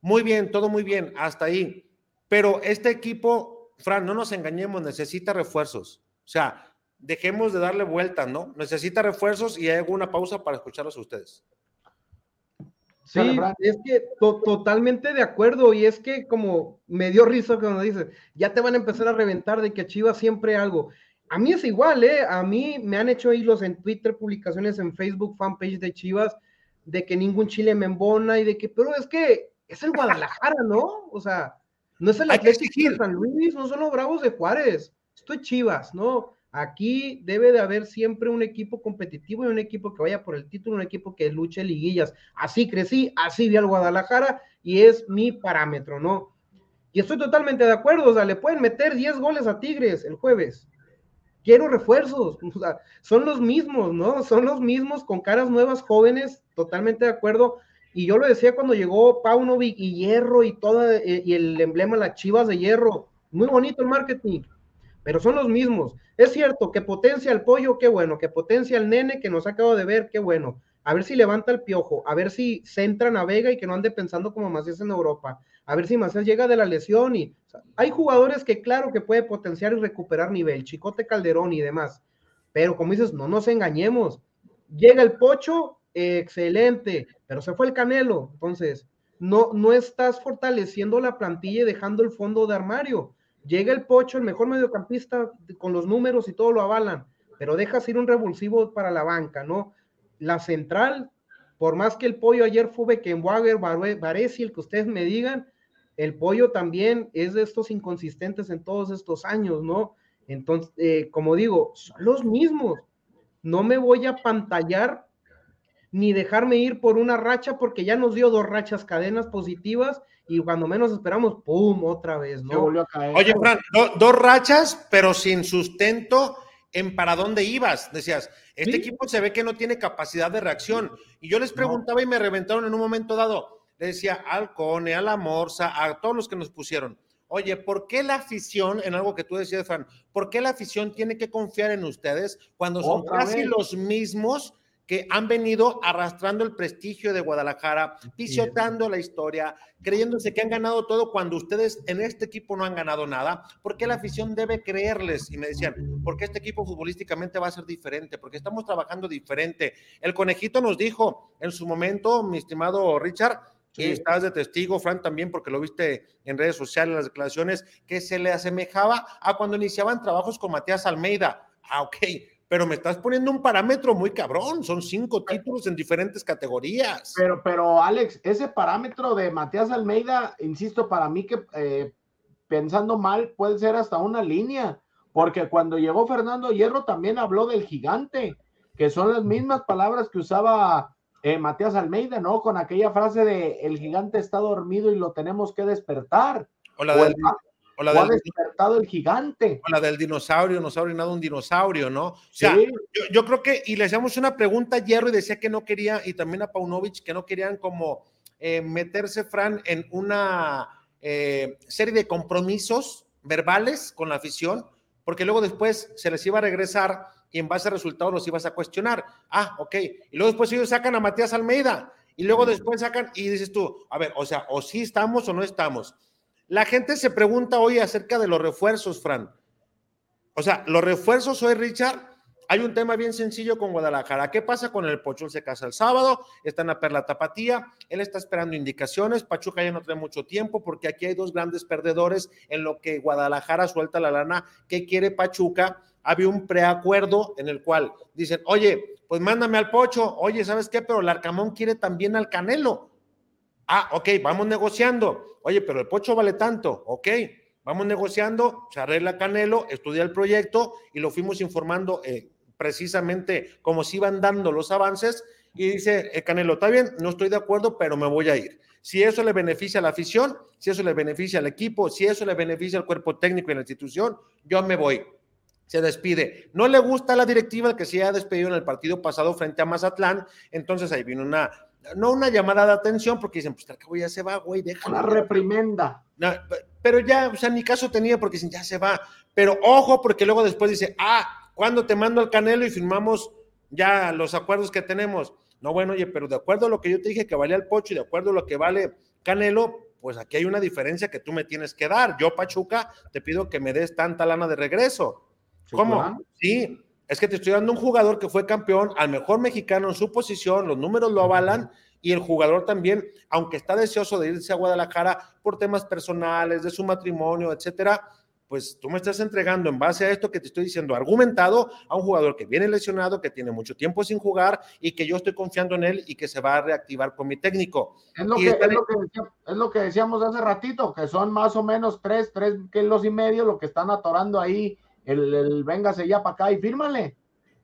Muy bien, todo muy bien, hasta ahí. Pero este equipo, Fran, no nos engañemos, necesita refuerzos. O sea, dejemos de darle vueltas, ¿no? Necesita refuerzos y hago una pausa para escucharlos a ustedes. Sí, es que totalmente de acuerdo. Y es que como me dio risa cuando dice, ya te van a empezar a reventar de que Chivas siempre algo. A mí es igual, ¿eh? A mí me han hecho hilos en Twitter, publicaciones en Facebook, fanpage de Chivas, de que ningún Chile me embona y de que, pero es que es el Guadalajara, ¿no? O sea, no es el Atlético de San Luis, no son los Bravos de Juárez. Esto es Chivas, ¿no? Aquí debe de haber siempre un equipo competitivo y un equipo que vaya por el título, un equipo que luche liguillas. Así crecí, así vi al Guadalajara y es mi parámetro, ¿no? Y estoy totalmente de acuerdo, o sea, le pueden meter 10 goles a Tigres el jueves quiero refuerzos, o sea, son los mismos, ¿no? Son los mismos con caras nuevas, jóvenes, totalmente de acuerdo. Y yo lo decía cuando llegó Paunovic y Hierro y todo, eh, y el emblema, las chivas de Hierro, muy bonito el marketing, pero son los mismos. Es cierto que potencia el pollo, qué bueno, que potencia el nene que nos acabo de ver, qué bueno. A ver si levanta el piojo, a ver si centra, navega y que no ande pensando como Macías en Europa a ver si Macías llega de la lesión y hay jugadores que claro que puede potenciar y recuperar nivel, Chicote Calderón y demás, pero como dices, no nos engañemos, llega el Pocho, excelente, pero se fue el Canelo, entonces no, no estás fortaleciendo la plantilla y dejando el fondo de armario. Llega el Pocho, el mejor mediocampista con los números y todo lo avalan, pero dejas ir un revulsivo para la banca, ¿no? La central, por más que el pollo ayer fue Beckenwager, Varesi, el que ustedes me digan, el pollo también es de estos inconsistentes en todos estos años, ¿no? Entonces, eh, como digo, son los mismos. No me voy a pantallar ni dejarme ir por una racha porque ya nos dio dos rachas cadenas positivas y cuando menos esperamos, ¡pum! otra vez, ¿no? Oye, Fran, dos rachas, pero sin sustento en para dónde ibas. Decías, este equipo se ve que no tiene capacidad de reacción. Y yo les preguntaba y me reventaron en un momento dado, le decía al Cone, a la Morsa, a todos los que nos pusieron, oye, ¿por qué la afición, en algo que tú decías, Fran, ¿por qué la afición tiene que confiar en ustedes cuando son casi los mismos que han venido arrastrando el prestigio de Guadalajara, pisoteando la historia, creyéndose que han ganado todo cuando ustedes en este equipo no han ganado nada? ¿Por qué la afición debe creerles? Y me decían, porque este equipo futbolísticamente va a ser diferente, porque estamos trabajando diferente. El conejito nos dijo en su momento, mi estimado Richard, y estabas de testigo, Frank, también, porque lo viste en redes sociales, en las declaraciones, que se le asemejaba a cuando iniciaban trabajos con Matías Almeida. Ah, ok, pero me estás poniendo un parámetro muy cabrón, son cinco títulos en diferentes categorías. Pero, pero Alex, ese parámetro de Matías Almeida, insisto, para mí que eh, pensando mal, puede ser hasta una línea, porque cuando llegó Fernando Hierro también habló del gigante, que son las mismas palabras que usaba eh, Matías Almeida, ¿no? Con aquella frase de el gigante está dormido y lo tenemos que despertar. O la del, ha despertado el gigante. O la del dinosaurio, no ha nada un dinosaurio, ¿no? O sea, yo, creo que, y le hacíamos una pregunta a Hierro y decía que no quería, y también a Paunovic, que no querían como eh, meterse, Fran, en una eh, serie de compromisos verbales con la afición, porque luego después se les iba a regresar y en base a resultados los ibas a cuestionar. Ah, ok. Y luego después ellos sacan a Matías Almeida y luego después sacan y dices tú, a ver, o sea, o sí estamos o no estamos. La gente se pregunta hoy acerca de los refuerzos, Fran. O sea, los refuerzos hoy, Richard, hay un tema bien sencillo con Guadalajara. ¿Qué pasa con el Pocho? se casa el sábado, está en la Perla Tapatía, él está esperando indicaciones, Pachuca ya no tiene mucho tiempo porque aquí hay dos grandes perdedores en lo que Guadalajara suelta la lana. ¿Qué quiere Pachuca? Había un preacuerdo en el cual dicen, oye, pues mándame al Pocho, oye, ¿sabes qué? Pero el Arcamón quiere también al Canelo. Ah, ok, vamos negociando. Oye, pero el Pocho vale tanto, ok, vamos negociando, se arregla Canelo, estudia el proyecto y lo fuimos informando eh, precisamente como se iban dando los avances y dice el Canelo, está bien, no estoy de acuerdo, pero me voy a ir. Si eso le beneficia a la afición, si eso le beneficia al equipo, si eso le beneficia al cuerpo técnico y a la institución, yo me voy. Se despide. No le gusta la directiva que se haya despedido en el partido pasado frente a Mazatlán. Entonces ahí vino una, no una llamada de atención, porque dicen, pues que ya se va, güey, déjalo. Una reprimenda. pero ya, o sea, ni caso tenía porque dicen, ya se va. Pero ojo, porque luego después dice, ah, cuando te mando al Canelo y firmamos ya los acuerdos que tenemos? No, bueno, oye, pero de acuerdo a lo que yo te dije que valía el Pocho y de acuerdo a lo que vale Canelo, pues aquí hay una diferencia que tú me tienes que dar. Yo, Pachuca, te pido que me des tanta lana de regreso. ¿Cómo? Sí, es que te estoy dando un jugador que fue campeón, al mejor mexicano en su posición, los números lo avalan y el jugador también, aunque está deseoso de irse a Guadalajara por temas personales, de su matrimonio, etcétera, pues tú me estás entregando en base a esto que te estoy diciendo, argumentado a un jugador que viene lesionado, que tiene mucho tiempo sin jugar y que yo estoy confiando en él y que se va a reactivar con mi técnico. Es lo, que, decíamos hace ratito, que son más o menos tres, tres kilos y medio lo que están atorando ahí, el, el véngase ya para acá y fírmale.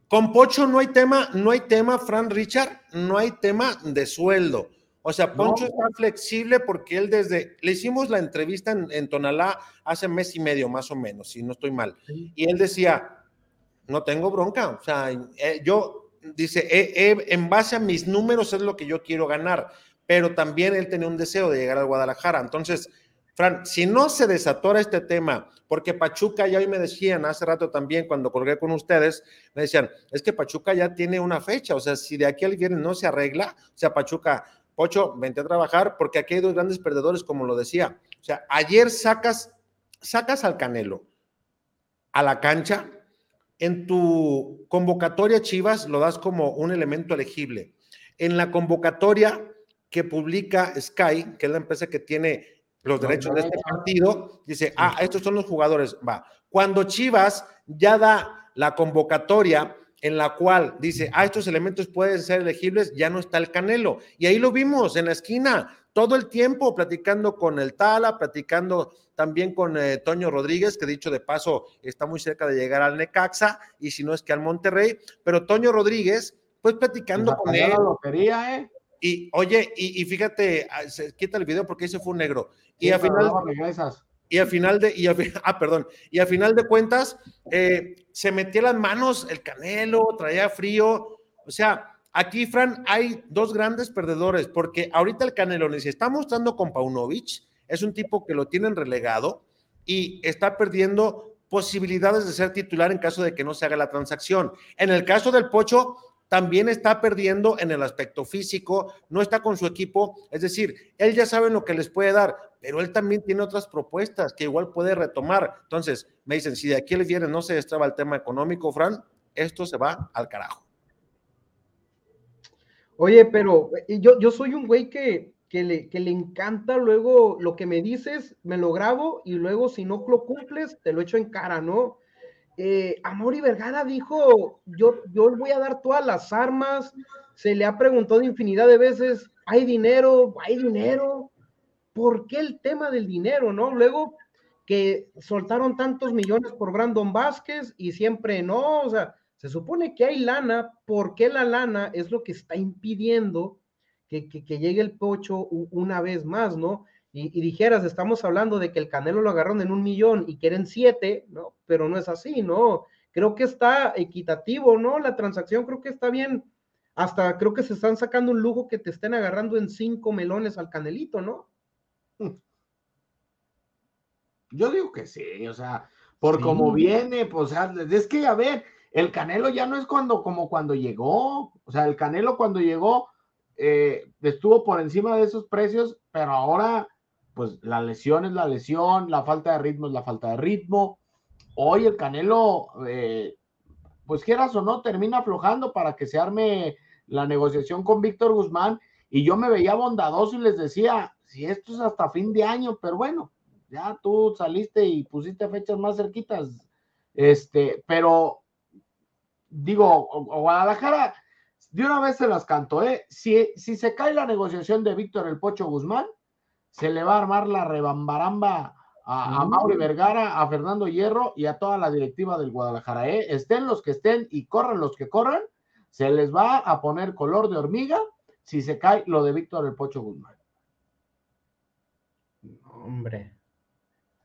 Con Pocho no hay tema, no hay tema, Fran Richard, no hay tema de sueldo. O sea, Poncho está flexible porque él desde, le hicimos la entrevista en, Tonalá hace mes y medio más o menos, si no estoy mal. Y él decía, no tengo bronca, o sea, eh, yo, dice, en base a mis números es lo que yo quiero ganar, pero también él tenía un deseo de llegar a Guadalajara. Entonces, Fran, si no se desatora este tema, porque Pachuca ya hoy me decían hace rato también cuando colgué con ustedes, me decían, es que Pachuca ya tiene una fecha, o sea, si de aquí al viernes no se arregla, o sea, Pachuca Pocho, vente a trabajar porque aquí hay dos grandes perdedores, como lo decía. O sea, ayer sacas, sacas al Canelo a la cancha, en tu convocatoria Chivas lo das como un elemento elegible. En la convocatoria que publica Sky, que es la empresa que tiene los derechos de este partido, dice, ah, estos son los jugadores, va. Cuando Chivas ya da la convocatoria en la cual dice, ah, estos elementos pueden ser elegibles, ya no está el Canelo. Y ahí lo vimos en la esquina, todo el tiempo platicando con el Tala, platicando también con eh, Toño Rodríguez, que dicho de paso está muy cerca de llegar al Necaxa, y si no es que al Monterrey, pero Toño Rodríguez, pues platicando con él. lotería, ¿eh? Y oye, y, fíjate, ah, se quita el video porque ese fue un negro. Y al final y al final de, y ah, perdón, y al final de cuentas, eh, se metía las manos el Canelo, traía frío, o sea, aquí, Fran, hay dos grandes perdedores, porque ahorita el Canelo ni se está mostrando con Paunovic, es un tipo que lo tienen relegado y está perdiendo posibilidades de ser titular en caso de que no se haga la transacción. En el caso del Pocho, también está perdiendo en el aspecto físico, no está con su equipo, es decir, él ya sabe lo que les puede dar, pero él también tiene otras propuestas que igual puede retomar. Entonces, me dicen, si de aquí le viene no se destraba el tema económico, Fran, esto se va al carajo. Oye, pero yo, yo soy un güey que, que, le, que le encanta luego lo que me dices, me lo grabo y luego si no lo cumples, te lo echo en cara, ¿no? Eh, Amor y Vergara dijo, yo, yo voy a dar todas las armas, se le ha preguntado infinidad de veces, ¿hay dinero? ¿Hay dinero? ¿Por qué el tema del dinero, no? Luego que soltaron tantos millones por Brandon Vázquez y siempre no, o sea, se supone que hay lana, ¿por qué la lana es lo que está impidiendo que, que llegue el pocho una vez más, no? Y, dijeras, estamos hablando de que el Canelo lo agarraron en un millón y quieren siete, ¿no? Pero no es así, ¿no? Creo que está equitativo, ¿no? La transacción creo que está bien. Hasta creo que se están sacando un lujo que te estén agarrando en cinco melones al Canelito, ¿no? Yo digo que sí, o sea, por como viene, pues, es que, a ver, el Canelo ya no es cuando, como cuando llegó, o sea, el Canelo cuando llegó eh, estuvo por encima de esos precios, pero ahora pues la lesión es la lesión, la falta de ritmo es la falta de ritmo. Hoy el Canelo, eh, pues quieras o no, termina aflojando para que se arme la negociación con Víctor Guzmán. Y yo me veía bondadoso y les decía, si esto es hasta fin de año, pero bueno, ya tú saliste y pusiste fechas más cerquitas. Este, pero digo, Guadalajara de una vez se las canto, ¿eh? Si, si se cae la negociación de Víctor El Pocho Guzmán, se le va a armar la rebambaramba a, a Mauri Vergara, a Fernando Hierro y a toda la directiva del Guadalajara. ¿eh? Estén los que estén y corran los que corran, se les va a poner color de hormiga si se cae lo de Víctor el Pocho Guzmán. Hombre.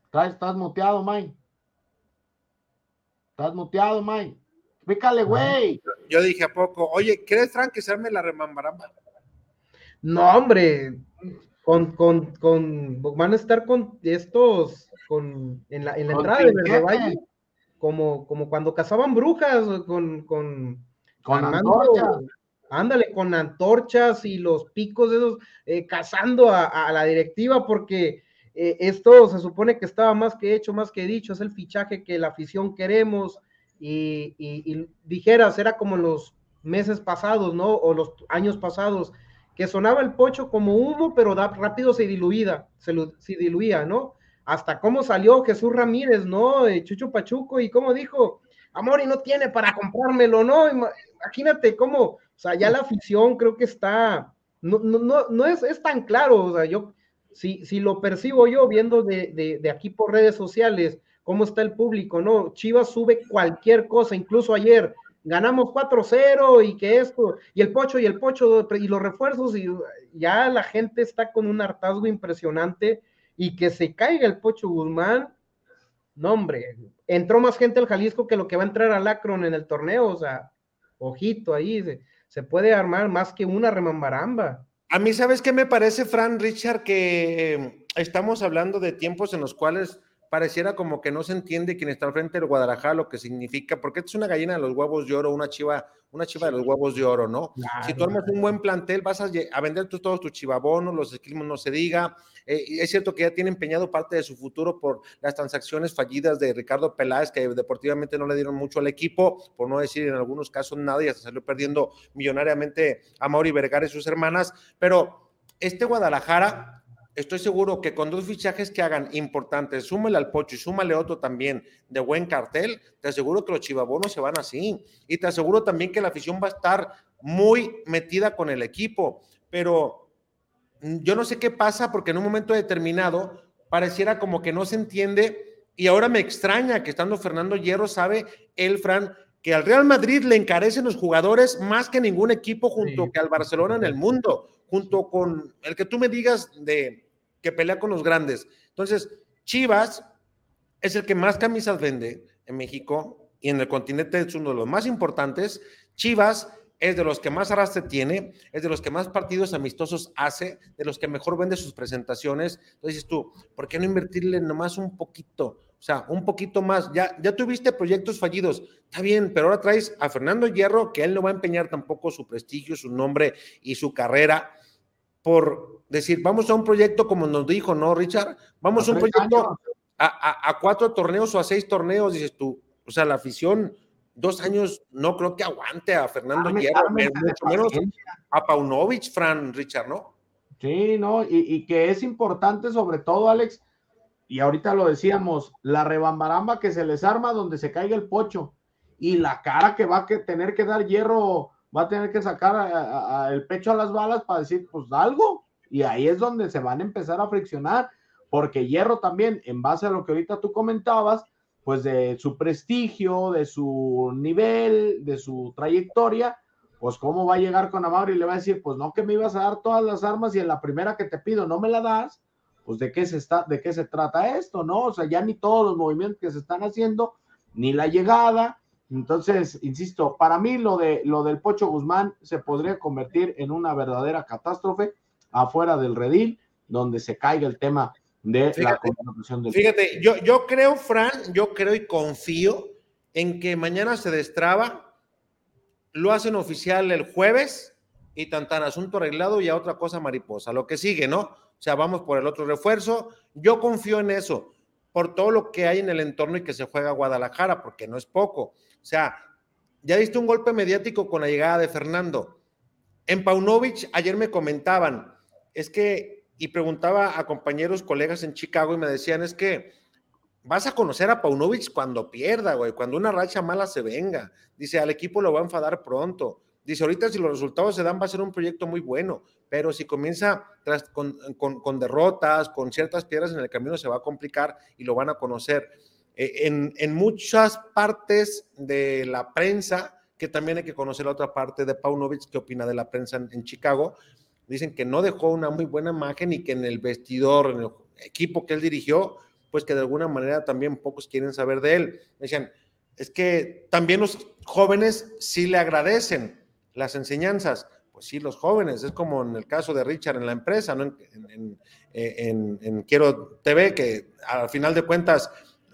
Estás, muteado, May. Estás muteado, May. Pícale, güey. Yo dije a poco, oye, ¿quieres, Frank, que se arme la remambaramba? No, hombre, con, con, con, van a estar con estos, con, en la, en la entrada de Verde Valle, como, como cuando cazaban brujas, con, con, con antorchas. Ándale, con antorchas y los picos de esos, eh, cazando a, la directiva, porque eh, esto se supone que estaba más que hecho, más que dicho, es el fichaje que la afición queremos, y, y dijeras, era como los meses pasados, ¿no? O los años pasados, que sonaba el pocho como humo, pero rápido se diluía, se, se, diluía, ¿no? Hasta cómo salió Jesús Ramírez, ¿no? Eh, Chucho Pachuco, y cómo dijo, Amor, y no tiene para comprármelo, ¿no? Imagínate cómo, o sea, ya la afición creo que está, no, no, no, no es, es tan claro, o sea, yo, si, si lo percibo yo viendo de, de, de aquí por redes sociales, cómo está el público, ¿no? Chivas sube cualquier cosa, incluso ayer ganamos 4-0 y que esto, y el pocho y el pocho y los refuerzos, y ya la gente está con un hartazgo impresionante y que se caiga el pocho Guzmán, no hombre, entró más gente al Jalisco que lo que va a entrar al Akron en el torneo, o sea, ojito ahí, se, se puede armar más que una remambaramba. A mí, ¿sabes qué me parece, Fran Richard? Que estamos hablando de tiempos en los cuales pareciera como que no se entiende quién está al frente del Guadalajara, lo que significa, porque es una gallina de los huevos de oro, una chiva, una chiva de los huevos de oro, ¿no? si tú armas un buen plantel, vas a, vender todos tus chivabonos, los esquilmos no se diga. Eh, es cierto que ya tiene empeñado parte de su futuro por las transacciones fallidas de Ricardo Peláez, que deportivamente no le dieron mucho al equipo, por no decir en algunos casos nada, y hasta salió perdiendo millonariamente a Mauri Vergara y sus hermanas. Pero este Guadalajara estoy seguro que con dos fichajes que hagan importantes, súmale al Pocho y súmale otro también de buen cartel, te aseguro que los chivabonos se van así. Y te aseguro también que la afición va a estar muy metida con el equipo. Pero mm, yo no sé qué pasa porque en un momento determinado pareciera como que no se entiende. Y ahora me extraña que estando Fernando Hierro, sabe el Fran que al Real Madrid le encarecen los jugadores más que ningún equipo junto que al Barcelona en el mundo, junto con el que tú me digas de que pelea con los grandes. Entonces, Chivas es el que más camisas vende en México y en el continente es uno de los más importantes. Chivas es de los que más arrastre tiene, es de los que más partidos amistosos hace, de los que mejor vende sus presentaciones. Entonces dices tú, ¿por qué no invertirle nomás un poquito? O sea, un poquito más. Ya, ya tuviste proyectos fallidos, está bien, pero ahora traes a Fernando Hierro, que él no va a empeñar tampoco su prestigio, su nombre y su carrera por decir, vamos a un proyecto como nos dijo, ¿no, Richard? Vamos a, un proyecto a, cuatro torneos o a seis torneos, dices tú. O sea, la afición, dos años, no creo que aguante a Fernando Hierro, mucho menos a Paunovic, Fran, Richard, ¿no? Sí, no, y, y, que es importante sobre todo, Alex, y ahorita lo decíamos, la rebambaramba que se les arma donde se caiga el pocho y la cara que va a tener que dar hierro va a tener que sacar el pecho a las balas para decir, pues algo. Y ahí es donde se van a empezar a friccionar, porque Hierro también, en base a lo que ahorita tú comentabas, pues de su prestigio, de su nivel, de su trayectoria, pues cómo va a llegar con Amaury y le va a decir, pues no que me ibas a dar todas las armas y en la primera que te pido no me la das, pues de qué se está, de qué se trata esto, ¿no? O sea, ya ni todos los movimientos que se están haciendo, ni la llegada, entonces, insisto, para mí lo, de, lo del Pocho Guzmán se podría convertir en una verdadera catástrofe afuera del redil, donde se caiga el tema de la contratación del. Fíjate, yo, yo creo, Fran, yo creo y confío en que mañana se destraba, lo hacen oficial el jueves y tan tan asunto arreglado y a otra cosa mariposa, lo que sigue, ¿no? O sea, vamos por el otro refuerzo. Yo confío en eso, por todo lo que hay en el entorno y que se juega Guadalajara, porque no es poco. O sea, ya diste un golpe mediático con la llegada de Fernando. En Paunovic ayer me comentaban, es que, y preguntaba a compañeros, colegas en Chicago y me decían, es que vas a conocer a Paunovic cuando pierda, güey, cuando una racha mala se venga. Dice, al equipo lo va a enfadar pronto. Dice, ahorita si los resultados se dan va a ser un proyecto muy bueno, pero si comienza con, con derrotas, con ciertas piedras en el camino, se va a complicar y lo van a conocer. Eh, en, muchas partes de la prensa que también hay que conocer la otra parte de Paunovic, qué opina de la prensa en, Chicago. Dicen que no dejó una muy buena imagen y que en el vestidor, en el equipo que él dirigió, pues que de alguna manera también pocos quieren saber de él. Decían, es que también los jóvenes sí le agradecen las enseñanzas. Pues sí, los jóvenes, es como en el caso de Richard en la empresa, ¿no? En, en Quiero TV, que al final de cuentas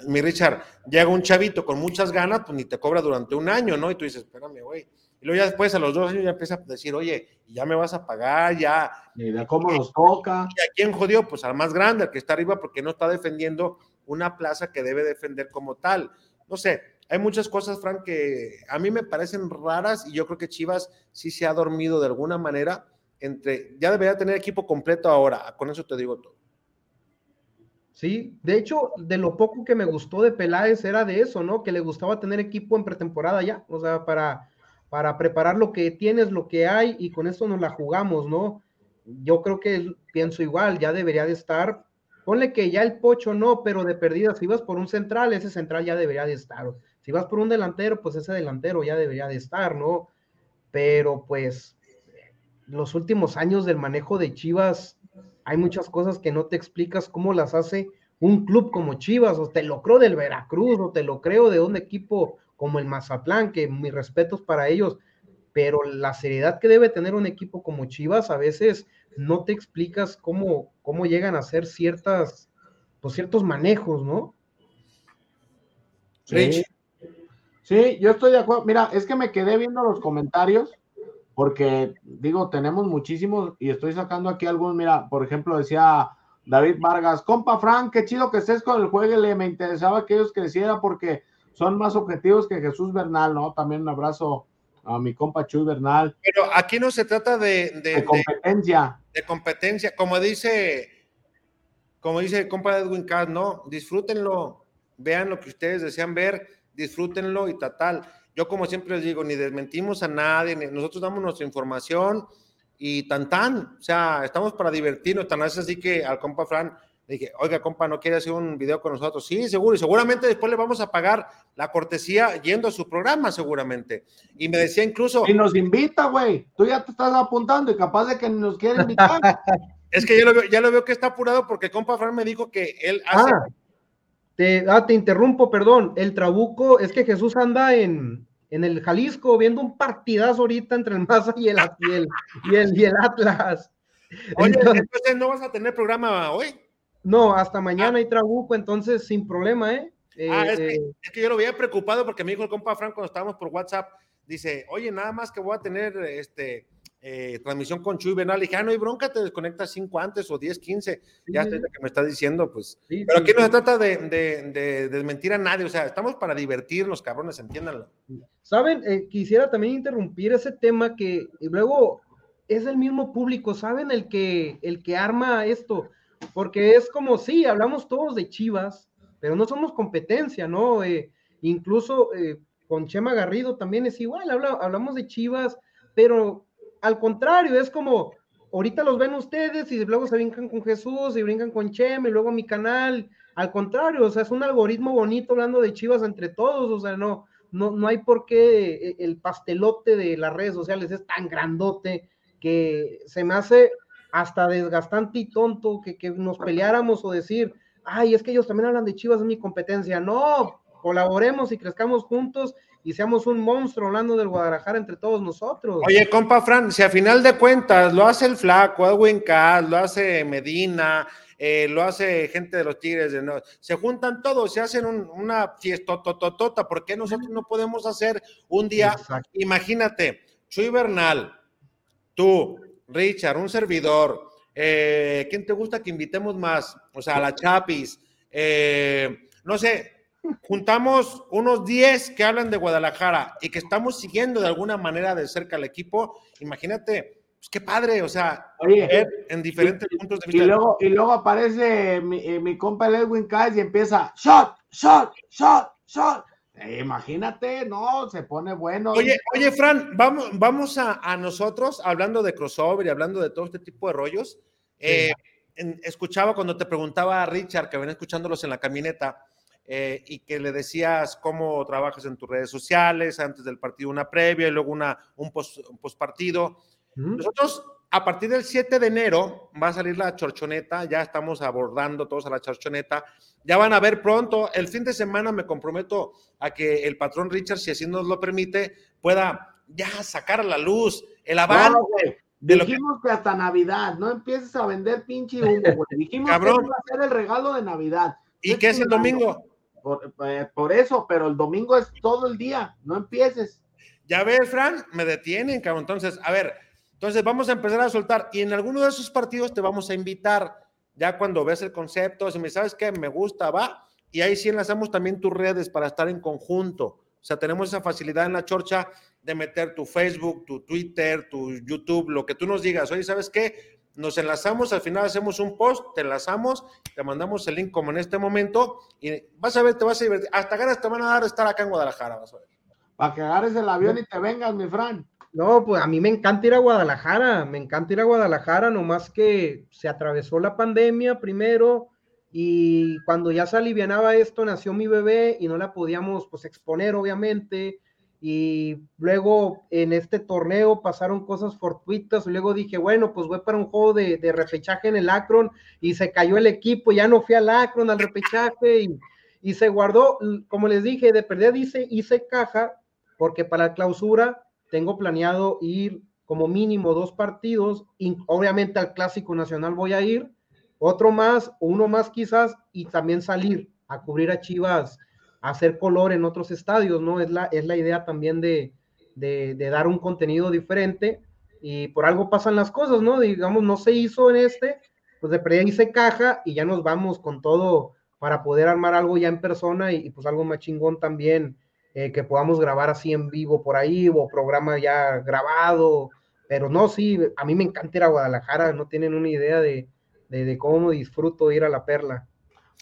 mi Richard, llega un chavito con muchas ganas, pues ni te cobra durante un año, ¿no? Y tú dices, espérame, güey. Y luego ya después, a los dos años, ya empieza a decir, oye, ya me vas a pagar, ya. Mira cómo nos toca. ¿Y a quién jodió? Pues al más grande, al que está arriba, porque no está defendiendo una plaza que debe defender como tal. No sé, hay muchas cosas, Frank, que a mí me parecen raras y yo creo que Chivas sí se ha dormido de alguna manera entre, ya debería tener equipo completo ahora, con eso te digo todo. Sí, de hecho, de lo poco que me gustó de Peláez era de eso, ¿no? Que le gustaba tener equipo en pretemporada ya, o sea, para, para preparar lo que tienes, lo que hay, y con eso nos la jugamos, ¿no? Yo creo que pienso igual, ya debería de estar, ponle que ya el pocho no, pero de perdida, si vas por un central, ese central ya debería de estar. Si vas por un delantero, pues ese delantero ya debería de estar, ¿no? Pero pues los últimos años del manejo de Chivas hay muchas cosas que no te explicas cómo las hace un club como Chivas, o te lo creo del Veracruz, o te lo creo de un equipo como el Mazatlán, que mis respetos para ellos, pero la seriedad que debe tener un equipo como Chivas, a veces no te explicas cómo, cómo llegan a hacer ciertas, pues ciertos manejos, ¿no? Sí. Sí, yo estoy de acuerdo. Mira, es que me quedé viendo los comentarios porque digo, tenemos muchísimos y estoy sacando aquí algunos, mira, por ejemplo, decía David Vargas, compa Frank, qué chido que estés con el jueguele, me interesaba que ellos crecieran porque son más objetivos que Jesús Bernal, ¿no? También un abrazo a mi compa Chuy Bernal. Pero aquí no se trata de, de, competencia. De, competencia, como dice, como dice el compa Edwin Cass, ¿no? Disfrútenlo, vean lo que ustedes desean ver, disfrútenlo y tal, tal yo como siempre les digo, ni desmentimos a nadie, nosotros damos nuestra información y tan tan, o sea, estamos para divertirnos, tan es así que al compa Fran le dije, oiga compa, ¿no quiere hacer un video con nosotros? Sí, seguro, y seguramente después le vamos a pagar la cortesía yendo a su programa, seguramente. Y me decía incluso... Y nos invita, güey, tú ya te estás apuntando y capaz de que nos quiere invitar. es que ya lo, veo, ya lo veo que está apurado porque compa Fran me dijo que él hace... Ah. Te, ah, te interrumpo, perdón. El Trabuco, es que Jesús anda en, en el Jalisco viendo un partidazo ahorita entre el Maza y el, y el, y el, Atlas. Oye, entonces, no vas a tener programa hoy. No, hasta mañana hay Trabuco, entonces sin problema, ¿eh? ah, es, que, eh, es, que, yo lo veía preocupado porque me dijo el compa Frank cuando estábamos por WhatsApp, dice, oye, nada más que voy a tener este eh, transmisión con Chuy Bernal. Le dije, ah, no hay bronca, te desconectas 5 antes o 10, 15. Ya estoy que me está diciendo, pues. Pero aquí no se trata de, de, desmentir a nadie, o sea, estamos para divertirnos, cabrones, entiéndanlo. Saben, eh, quisiera también interrumpir ese tema que luego es el mismo público, ¿saben? El que, el que arma esto, porque es como, sí, hablamos todos de Chivas, pero no somos competencia, ¿no? Eh, incluso con Chema Garrido también es igual, hablamos de Chivas, pero al contrario, es como, ahorita los ven ustedes y luego se brincan con Jesús y brincan con Chem y luego mi canal. Al contrario, o sea, es un algoritmo bonito hablando de Chivas entre todos, o sea, no, no, no hay por qué eh, el pastelote de las redes sociales es tan grandote que se me hace hasta desgastante y tonto que, que nos peleáramos o decir, ay, es que ellos también hablan de Chivas, es mi competencia. No, colaboremos y crezcamos juntos y seamos un monstruo hablando del Guadalajara entre todos nosotros. Oye, compa Fran, si a final de cuentas lo hace el Flaco, Edwin Cass, lo hace Medina, eh, lo hace gente de los Tigres, de no, se juntan todos, se hacen una fiesta tototota, ¿por qué nosotros no podemos hacer un día? Imagínate, Chuy Bernal, tú, Richard, un servidor, eh, ¿quién te gusta que invitemos más? O sea, a la Chapis, eh, no sé, juntamos unos 10 que hablan de Guadalajara y que estamos siguiendo de alguna manera de cerca al equipo, imagínate, pues qué padre, o sea, en diferentes puntos de vista. Y luego, y luego aparece mi, eh, mi compa Edwin Caes y empieza, shot, shot, shot, shot. Eh, imagínate, no, se pone bueno. Oye, oye, Fran, vamos, vamos a, nosotros, hablando de crossover y hablando de todo este tipo de rollos. Eh, escuchaba cuando te preguntaba a Richard, que venía escuchándolos en la camioneta, eh, y que le decías cómo trabajas en tus redes sociales, antes del partido una previa y luego una, un, post, partido. Nosotros, a partir del 7 de enero, va a salir la chorchoneta, ya estamos abordando todos a la chorchoneta, ya van a ver pronto, el fin de semana me comprometo a que el patrón Richard, si así nos lo permite, pueda ya sacar a la luz el avance. Dijimos que... hasta Navidad, no empieces a vender pinche humo, Dijimos que iba a ser el regalo de Navidad. ¿Y qué es el domingo? Eh, por, eso, pero el domingo es todo el día, no empieces. Ya ves, Fran, me detienen, cabrón. Entonces, a ver, entonces vamos a empezar a soltar y en alguno de esos partidos te vamos a invitar, ya cuando ves el concepto, si me sabes que me gusta, va, y ahí sí enlazamos también tus redes para estar en conjunto. O sea, tenemos esa facilidad en la chorcha de meter tu Facebook, tu Twitter, tu YouTube, lo que tú nos digas. Oye, ¿sabes qué? nos enlazamos, al final hacemos un post, te enlazamos, te mandamos el link como en este momento y vas a ver, te vas a divertir. Hasta ganas te van a dar estar acá en Guadalajara, vas a ver. Para que agarres el avión y te vengas, mi Fran. No, pues a mí me encanta ir a Guadalajara, me encanta ir a Guadalajara, nomás que se atravesó la pandemia primero y cuando ya se alivianaba esto nació mi bebé y no la podíamos pues exponer obviamente. Y luego en este torneo pasaron cosas fortuitas, luego dije, bueno, pues voy para un juego de, de repechaje en el Akron y se cayó el equipo, ya no fui al Akron al repechaje y, y se guardó, como les dije, de perder hice caja, porque para la clausura tengo planeado ir como mínimo dos partidos, y obviamente al Clásico Nacional voy a ir, otro más, uno más quizás, y también salir a cubrir a Chivas hacer color en otros estadios, ¿no? Es la, es la idea también de, de, dar un contenido diferente y por algo pasan las cosas, ¿no? Digamos, no se hizo en este, pues de ahí se caja y ya nos vamos con todo para poder armar algo ya en persona y, pues algo más chingón también, eh, que podamos grabar así en vivo por ahí o programa ya grabado, pero no, sí, a mí me encanta ir a Guadalajara, no tienen una idea de, de, de cómo disfruto ir a la perla.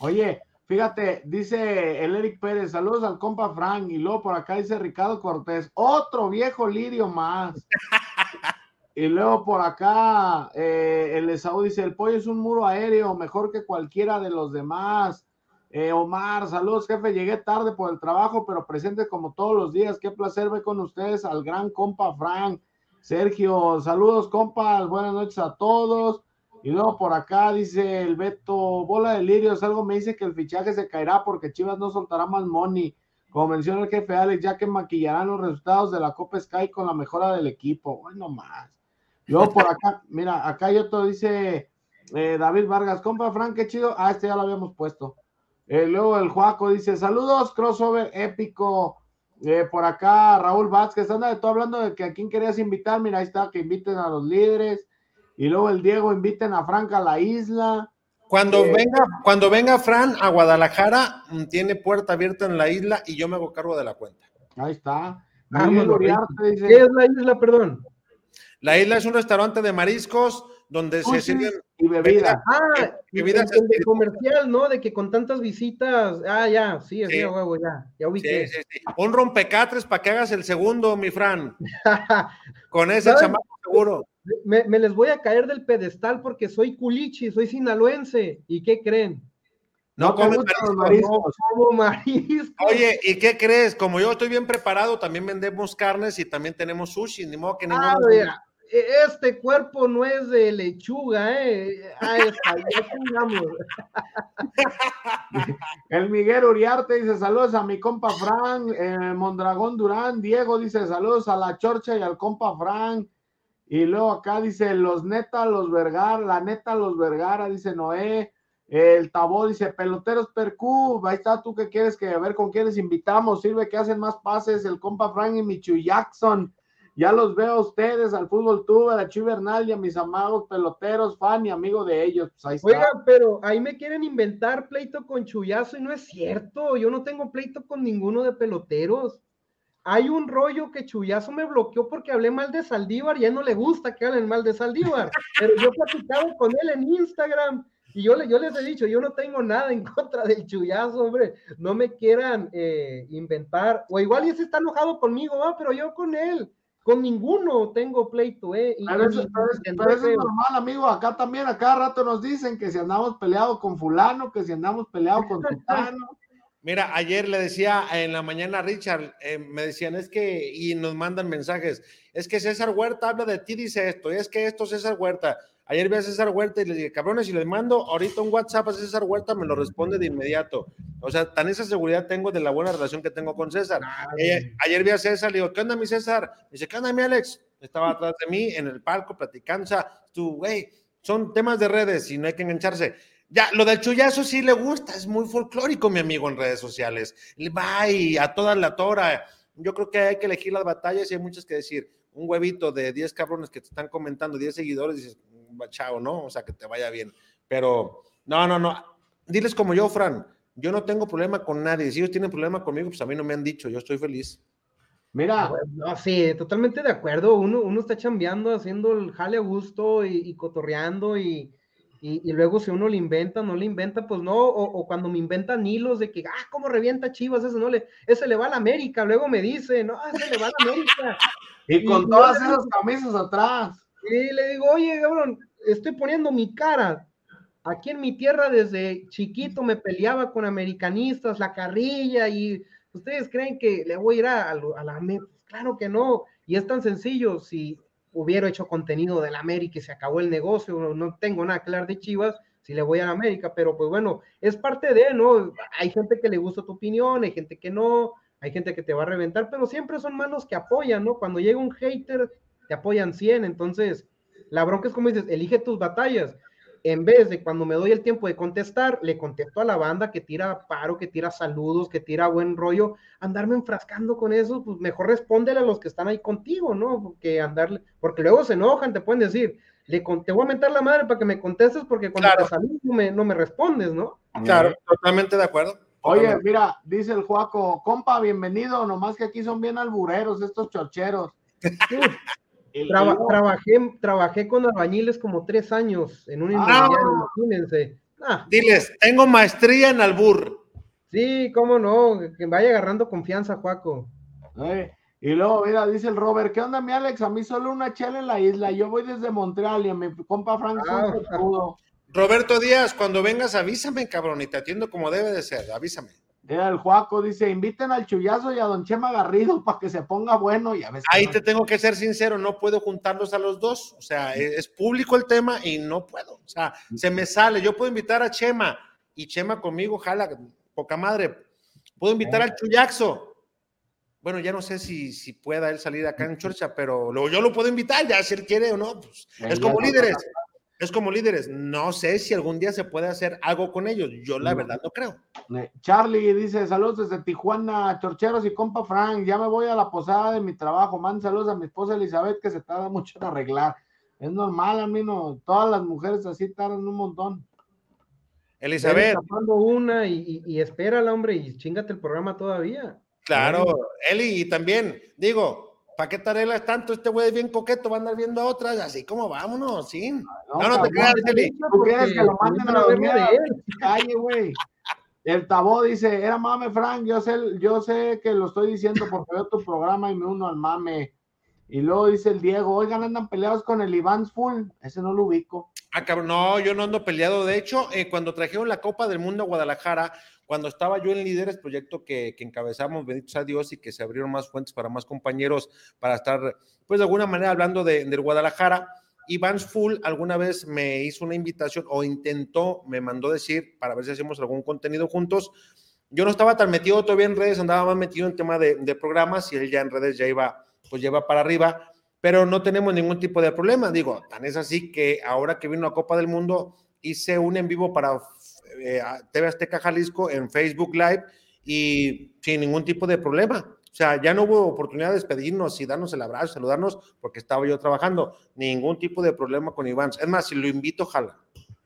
Oye, Fíjate, dice el Eric Pérez, saludos al compa Frank, y luego por acá dice Ricardo Cortés, otro viejo lirio más. y luego por acá eh, el Esaú dice, el pollo es un muro aéreo, mejor que cualquiera de los demás. Eh, Omar, saludos jefe, llegué tarde por el trabajo, pero presente como todos los días. Qué placer ver con ustedes al gran compa Frank. Sergio, saludos compas, buenas noches a todos. Y luego por acá dice el Beto, bola de lirios, algo me dice que el fichaje se caerá porque Chivas no soltará más money. Como menciona el jefe Alex, ya que maquillarán los resultados de la Copa Sky con la mejora del equipo. Bueno, más. Luego por acá, mira, acá hay otro, dice eh, David Vargas, compa Frank, qué chido. Ah, este ya lo habíamos puesto. Eh, luego el Juaco dice, saludos, crossover épico. Eh, por acá Raúl Vázquez, anda de todo hablando de que a quién querías invitar. Mira, ahí está, que inviten a los líderes. Y luego el Diego inviten a Frank a la isla. Cuando eh, venga, cuando venga Fran a Guadalajara, mm, tiene puerta abierta en la isla y yo me hago cargo de la cuenta. Ahí está. ¿Qué es la isla, perdón? La isla es un restaurante de mariscos donde se sirven y bebidas. Ah, bebidas de comercial, ¿no? De que con tantas visitas, ah, ya, sí, sí, huevo, ya, ya ubiqué. Sí, sí, Un rompecatres para que hagas el segundo, mi Fran. con ese chamaco seguro. Me, les voy a caer del pedestal porque soy culichi, soy sinaloense. ¿Y qué creen? No, como mariscos. Oye, ¿y qué crees? Como yo estoy bien preparado, también vendemos carnes y también tenemos sushi, ni modo que ah, e, este cuerpo no es de lechuga, ¿eh? Ah, está, El Miguel Uriarte dice saludos a mi compa Frank, eh, Mondragón Durán, Diego dice saludos a la Chorcha y al compa Frank, y luego acá dice los neta, los Vergara, la neta, los Vergara, dice Noé. El Tabó dice peloteros Percú. Ahí está tú que quieres que a ver con quiénes invitamos. Sirve que hacen más pases el compa Frank y Michu Jackson. Ya los veo a ustedes, al fútbol tuve, a Chivernal y a mis amados peloteros, fan y amigo de ellos. Pues Oigan, pero ahí me quieren inventar pleito con Chuyazo y no es cierto. Yo no tengo pleito con ninguno de peloteros hay un rollo que Chuyazo me bloqueó porque hablé mal de Saldívar y a él no le gusta que hablen mal de Saldívar, pero yo he platicado con él en Instagram y yo, yo les he dicho, yo no tengo nada en contra del Chuyazo, hombre, no me quieran eh, inventar, o igual ya se está enojado conmigo, pero yo con él, con ninguno tengo pleito, ¿eh? pero, eso, es normal, amigo, acá también a cada rato nos dicen que si andamos peleados con fulano, que si andamos peleados con sultano. Mira, ayer le decía en la mañana a Richard, eh, me decían, es que, y nos mandan mensajes, es que César Huerta habla de ti, dice esto, es que esto César Huerta. Ayer vi a César Huerta y le dije, cabrones, si les mando ahorita un WhatsApp a César Huerta, me lo responde de inmediato. O sea, tan esa seguridad tengo de la buena relación que tengo con César. Eh, ayer vi a César, le digo, ¿qué onda, mi César? Me dice, ¿qué onda, mi Alex? Estaba atrás de mí en el palco platicando, o sea, tú, güey, son temas de redes y no hay que engancharse. Ya, lo del chullazo sí le gusta, es muy folclórico, mi amigo, en redes sociales. Va y a toda la tora. Yo creo que hay que elegir las batallas y hay muchas que decir. Un huevito de 10 cabrones que te están comentando, 10 seguidores, dices, chao, ¿no? O sea, que te vaya bien. Pero, no, no, no. Diles como yo, Fran, yo no tengo problema con nadie. Si ellos tienen problema conmigo, pues a mí no me han dicho, yo estoy feliz. Mira. Ah, no, sí, totalmente de acuerdo. Uno, uno está chambeando, haciendo el jale a gusto y cotorreando y y, luego si uno le inventa, no le inventa, pues no, o, cuando me inventan hilos de que, ah, cómo revienta Chivas, ese no le, ese le va a la América, luego me dice, no, ese le va a la América. y con todas esas camisas atrás. Y le digo, oye, cabrón, estoy poniendo mi cara. Aquí en mi tierra desde chiquito me peleaba con americanistas, la carrilla, y ustedes creen que le voy a ir a, a la América. Claro que no, y es tan sencillo, si hubiera hecho contenido del América y se acabó el negocio, no tengo nada claro de Chivas, si le voy a la América, pero pues bueno, es parte de, ¿no? Hay gente que le gusta tu opinión, hay gente que no, hay gente que te va a reventar, pero siempre son manos que apoyan, ¿no? Cuando llega un hater, te apoyan 100, entonces, la bronca es como dices, elige tus batallas en vez de cuando me doy el tiempo de contestar, le contesto a la banda que tira paro, que tira saludos, que tira buen rollo, andarme enfrascando con eso, pues mejor respóndele a los que están ahí contigo, ¿no? Porque andarle, porque luego se enojan, te pueden decir, le te voy a mentar la madre para que me contestes porque cuando te saludo no me, no me respondes, ¿no? Claro, totalmente de acuerdo. Oye, mira, dice el Juaco, compa, bienvenido, nomás que aquí son bien albureros estos chorcheros. trabajé, trabajé con albañiles como tres años en un ah, imagínense. Ah. Diles, tengo maestría en albur. Sí, cómo no, que vaya agarrando confianza, Juaco. y luego, mira, dice el Robert, ¿qué onda, mi Alex? A mí solo una chela en la isla, yo voy desde Montreal y a mi compa Frank ah, Roberto Díaz, cuando vengas avísame, cabrón, y te atiendo como debe de ser, avísame. El Juaco dice, inviten al Chullazo y a Don Chema Garrido para que se ponga bueno y a veces... Ahí te tengo que ser sincero, no puedo juntarlos a los dos, o sea, es, público el tema y no puedo, o sea, se me sale, yo puedo invitar a Chema y Chema conmigo, jala, poca madre, puedo invitar al Chuyazo, bueno, ya no sé si, si pueda él salir acá en Chorcha, pero yo lo puedo invitar, ya si él quiere o no, pues, es como líderes es como líderes. No sé si algún día se puede hacer algo con ellos. Yo la verdad no creo. Charlie dice, saludos desde Tijuana, Chorcheros y compa Frank. Ya me voy a la posada de mi trabajo. Man, saludos a mi esposa Elizabeth que se tarda mucho en arreglar. Es normal, a mí no. Todas las mujeres así tardan un montón. Elizabeth. una y, y, espera al hombre, y chingate el programa todavía. Claro, Eli, y también, digo, ¿Para qué tarelas tanto? Este güey es bien coqueto, va a andar viendo a otras, así como vámonos, sí. No, no, te creas, ¿Tú quieres que lo manden a la dormida? Calle, güey. El Tabó dice, era mame, Frank, yo sé, yo sé que lo estoy diciendo porque veo tu programa y me uno al mame. Y luego dice el Diego, oigan, andan peleados con el Iván Full, ese no lo ubico. Ah, cabrón, no, yo no ando peleado. De hecho, eh, cuando trajeron la Copa del Mundo a Guadalajara, cuando estaba yo en Líderes, proyecto que, que encabezamos, benditos a Dios, y que se abrieron más fuentes para más compañeros, para estar, pues de alguna manera hablando de, del Guadalajara. Iván Full alguna vez me hizo una invitación o intentó, me mandó decir para ver si hacemos algún contenido juntos. Yo no estaba tan metido todavía en redes, andaba más metido en tema de, de programas y él ya en redes ya iba, pues lleva para arriba, pero no tenemos ningún tipo de problema. Digo, tan es así que ahora que vino a Copa del Mundo, hice un en vivo para eh, TV Azteca Jalisco en Facebook Live y sin ningún tipo de problema. O sea, ya no hubo oportunidad de despedirnos y darnos el abrazo, saludarnos, porque estaba yo trabajando. Ningún tipo de problema con Iván. Es más, si lo invito, jala.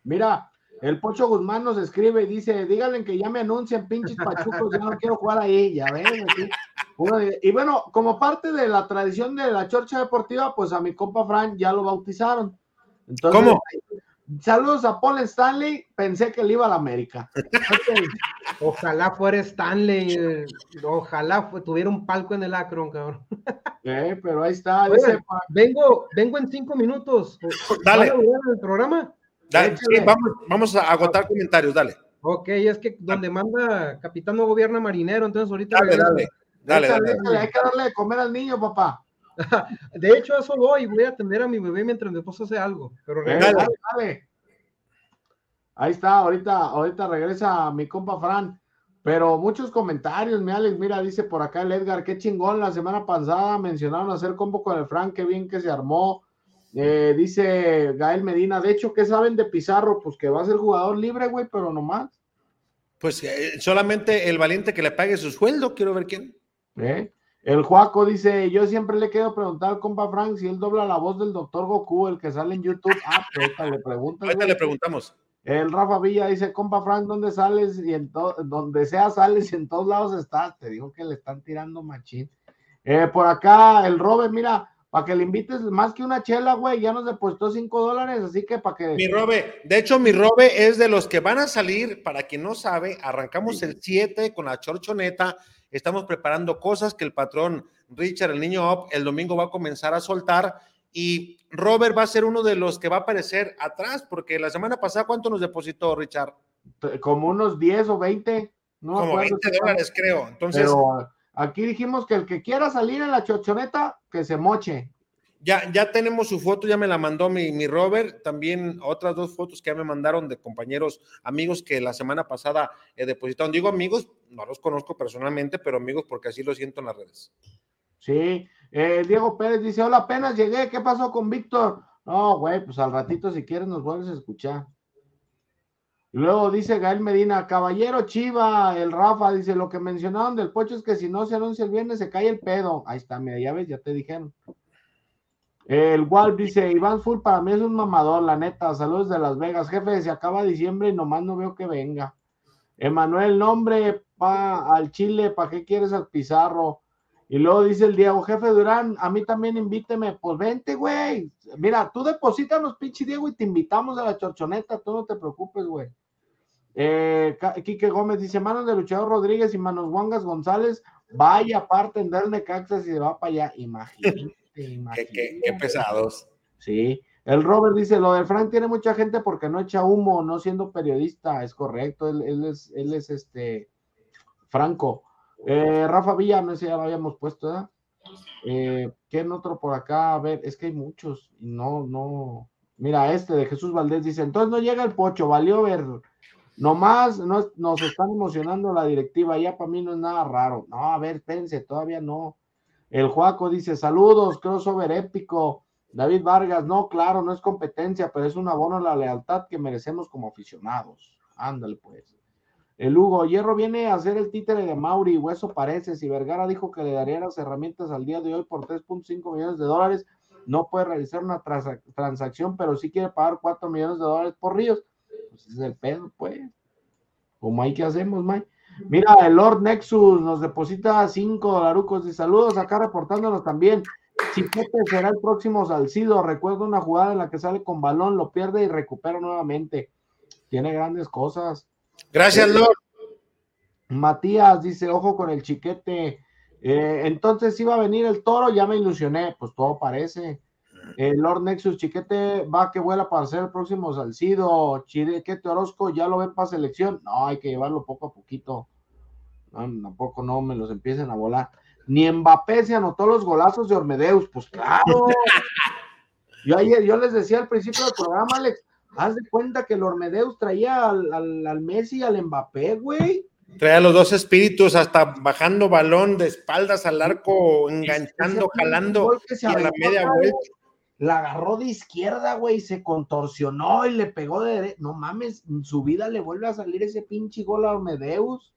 Mira, el Pocho Guzmán nos escribe y dice, díganle que ya me anuncien pinches pachucos, ya no quiero jugar ahí, ya ven. Y bueno, como parte de la tradición de la chorcha deportiva, pues a mi compa Frank ya lo bautizaron. Entonces, ¿Cómo? Saludos a Paul Stanley. Pensé que él iba a la América. Ojalá fuera Stanley. Ojalá tuviera un palco en el Akron, cabrón. Eh, pero ahí está. vengo, vengo en cinco minutos. Dale. el programa? Dale, vamos, vamos a agotar comentarios, dale. Ok, es que donde manda capitán no gobierna marinero, entonces ahorita... Dale, dale, dale, dale, Hay que darle de comer al niño, papá. De hecho, eso voy, voy a atender a mi bebé mientras mi esposo hace algo. Pero dale, dale. Ahí está, ahorita, ahorita regresa mi compa Fran. Pero muchos comentarios, mi Alex, mira, dice por acá el Edgar, qué chingón, la semana pasada mencionaron hacer combo con el Frank, qué bien que se armó. Eh, dice Gael Medina, de hecho, ¿qué saben de Pizarro? Pues que va a ser jugador libre, güey, pero no más. Pues eh, solamente el valiente que le pague su sueldo, quiero ver quién. ¿Eh? El Juaco dice, yo siempre le quiero preguntar al compa Frank si él dobla la voz del doctor Goku, el que sale en YouTube. Ah, pues ahorita le preguntas. Ahorita le preguntamos. El Rafa Villa dice, compa Frank, ¿dónde sales? Y en donde sea sales y en todos lados estás. Te digo que le están tirando machín. Eh, por acá, el Robert, mira, para que le invites más que una chela, güey, ya nos depositó cinco dólares, así que para que... Mi Robe, de hecho, mi Robe es de los que van a salir, para quien no sabe, arrancamos el 7 con la chorchoneta, estamos preparando cosas que el patrón Richard, el niño Up, el domingo va a comenzar a soltar y Robert va a ser uno de los que va a aparecer atrás, porque la semana pasada, ¿cuánto nos depositó, Richard? Como unos 10 o 20. No Como 20 dólares, creo. Entonces, Pero aquí dijimos que el que quiera salir en la chochoneta, que se moche. Ya, ya tenemos su foto, ya me la mandó mi, mi Robert. También otras dos fotos que ya me mandaron de compañeros, amigos que la semana pasada he depositado. Digo amigos, no los conozco personalmente, pero amigos porque así lo siento en las redes. Sí, eh, Diego Pérez dice, hola, apenas llegué, ¿qué pasó con Víctor? No, güey, pues al ratito si quieres nos vuelves a escuchar. Luego dice Gael Medina, caballero Chiva, el Rafa, dice, lo que mencionaron del pocho es que si no se anuncia el viernes se cae el pedo. Ahí está, mira, ya ves, ya te dijeron. El Walt dice, Iván Full para mí es un mamador, la neta, saludos de Las Vegas, jefe, se acaba diciembre y nomás no veo que venga. Emanuel, nombre pa al Chile, ¿para qué quieres al Pizarro? Y luego dice el Diego, jefe Durán, a mí también invíteme. Pues vente, güey. Mira, tú deposítanos, pinche Diego, y te invitamos a la chorchoneta. Tú no te preocupes, güey. Eh, Quique Gómez dice, manos de Luchador Rodríguez y manos Wangas González, vaya aparte en darle caxas y se va para allá. Imagínate, imagínate. Qué, pesados. Sí. El Robert dice, lo de Frank tiene mucha gente porque no echa humo, no siendo periodista. Es correcto, él, él es, él es este Franco. Eh, Rafa Villa, no sé, ya lo habíamos puesto, ¿verdad? Eh, ¿Quién otro por acá? A ver, es que hay muchos y no, no. Mira, este de Jesús Valdés dice: entonces no llega el pocho, valió ver. Nomás no, nos están emocionando la directiva, ya para mí no es nada raro. No, a ver, espérense, todavía no. El Juaco dice: saludos, crossover épico. David Vargas, no, claro, no es competencia, pero es un abono a la lealtad que merecemos como aficionados. Ándale, pues. El Hugo Hierro viene a hacer el títere de Mauri, o eso parece. Si Vergara dijo que le daría las herramientas al día de hoy por 3.5 millones de dólares, no puede realizar una transacción, pero sí quiere pagar 4 millones de dólares por Ríos. Pues es el pedo, pues. Como hay que hacemos, Mike. Mira, el Lord Nexus nos deposita 5 dolarucos y saludos acá reportándonos también. Chiquete será el próximo Salcido. Recuerdo una jugada en la que sale con balón, lo pierde y recupera nuevamente. Tiene grandes cosas. Gracias, Lord. Matías dice, ojo con el chiquete. Eh, entonces iba a venir el toro, ya me ilusioné, pues todo parece. El Lord Nexus Chiquete va que vuela para ser el próximo Salcido. Chiquete Orozco ya lo ven para selección. No, hay que llevarlo poco a poquito. tampoco no me los empiecen a volar. Ni Mbappé se anotó los golazos de Ormedeus, pues claro. yo ayer, yo les decía al principio del programa, Alex, haz de cuenta que el Ormedeus traía al, al, al Messi y al Mbappé, güey. Traía los dos espíritus hasta bajando balón de espaldas al arco, enganchando, jalando y a la media vuelta. La agarró de izquierda, güey, se contorsionó y le pegó de. No mames, en su vida le vuelve a salir ese pinche gol a Ormedeus.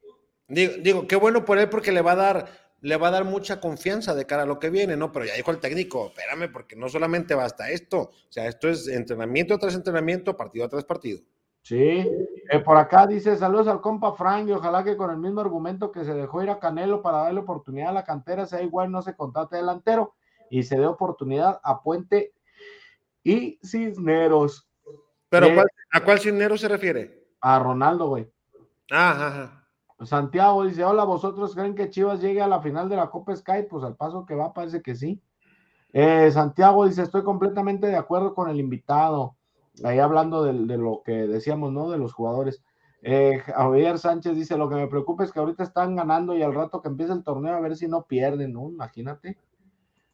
Digo, digo, qué bueno por él porque le va a dar le va a dar mucha confianza de cara a lo que viene, ¿no? Pero ya dijo el técnico, espérame, porque no solamente basta esto, o sea, esto es entrenamiento tras entrenamiento, partido tras partido. Sí, eh, por acá dice saludos al compa Frank y ojalá que con el mismo argumento que se dejó ir a Canelo para darle oportunidad a la cantera, sea igual no se contrate delantero y se dé oportunidad a Puente y Cisneros. ¿Pero eh, a cuál Cisneros se refiere? A Ronaldo, güey. Ajá, ajá. Santiago dice, hola, ¿vosotros creen que Chivas llegue a la final de la Copa Sky? Pues al paso que va, parece que sí. Eh, Santiago dice, estoy completamente de acuerdo con el invitado. Ahí hablando de, lo que decíamos, ¿no? De los jugadores. Eh, Javier Sánchez dice, lo que me preocupa es que ahorita están ganando y al rato que empiece el torneo a ver si no pierden, ¿no? Imagínate.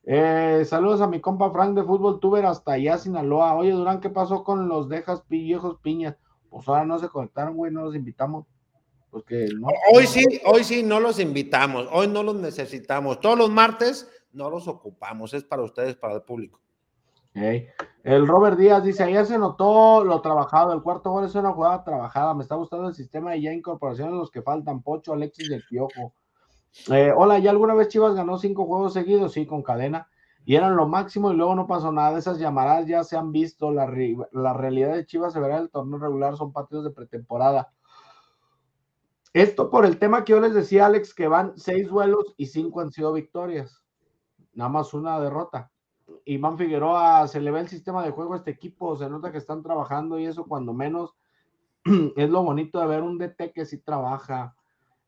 Eh, saludos a mi compa Frank de Fútbol Tuber hasta allá, Sinaloa. Oye, Durán, ¿qué pasó con los dejas viejos piñas? Pues ahora no se conectaron, güey, no los invitamos. Porque no. Hoy sí, hoy sí no los invitamos, hoy no los necesitamos. Todos los martes no los ocupamos, es para ustedes, para el público. El Robert Díaz dice, ayer se notó lo trabajado, el cuarto gol es una jugada trabajada, me está gustando el sistema de ya incorporaciones los que faltan, Pocho, Alexis y el Piojo. Eh, hola, ¿ya alguna vez Chivas ganó cinco juegos seguidos? Sí, con cadena, y eran lo máximo y luego no pasó nada, esas llamadas ya se han visto, la, la realidad de Chivas se verá en el torneo regular, son partidos de pretemporada. Esto por el tema que yo les decía, Alex, que van seis duelos y cinco han sido victorias, nada más una derrota. Iván Figueroa, se le ve el sistema de juego a este equipo, se nota que están trabajando y eso cuando menos es lo bonito de ver un DT que sí trabaja.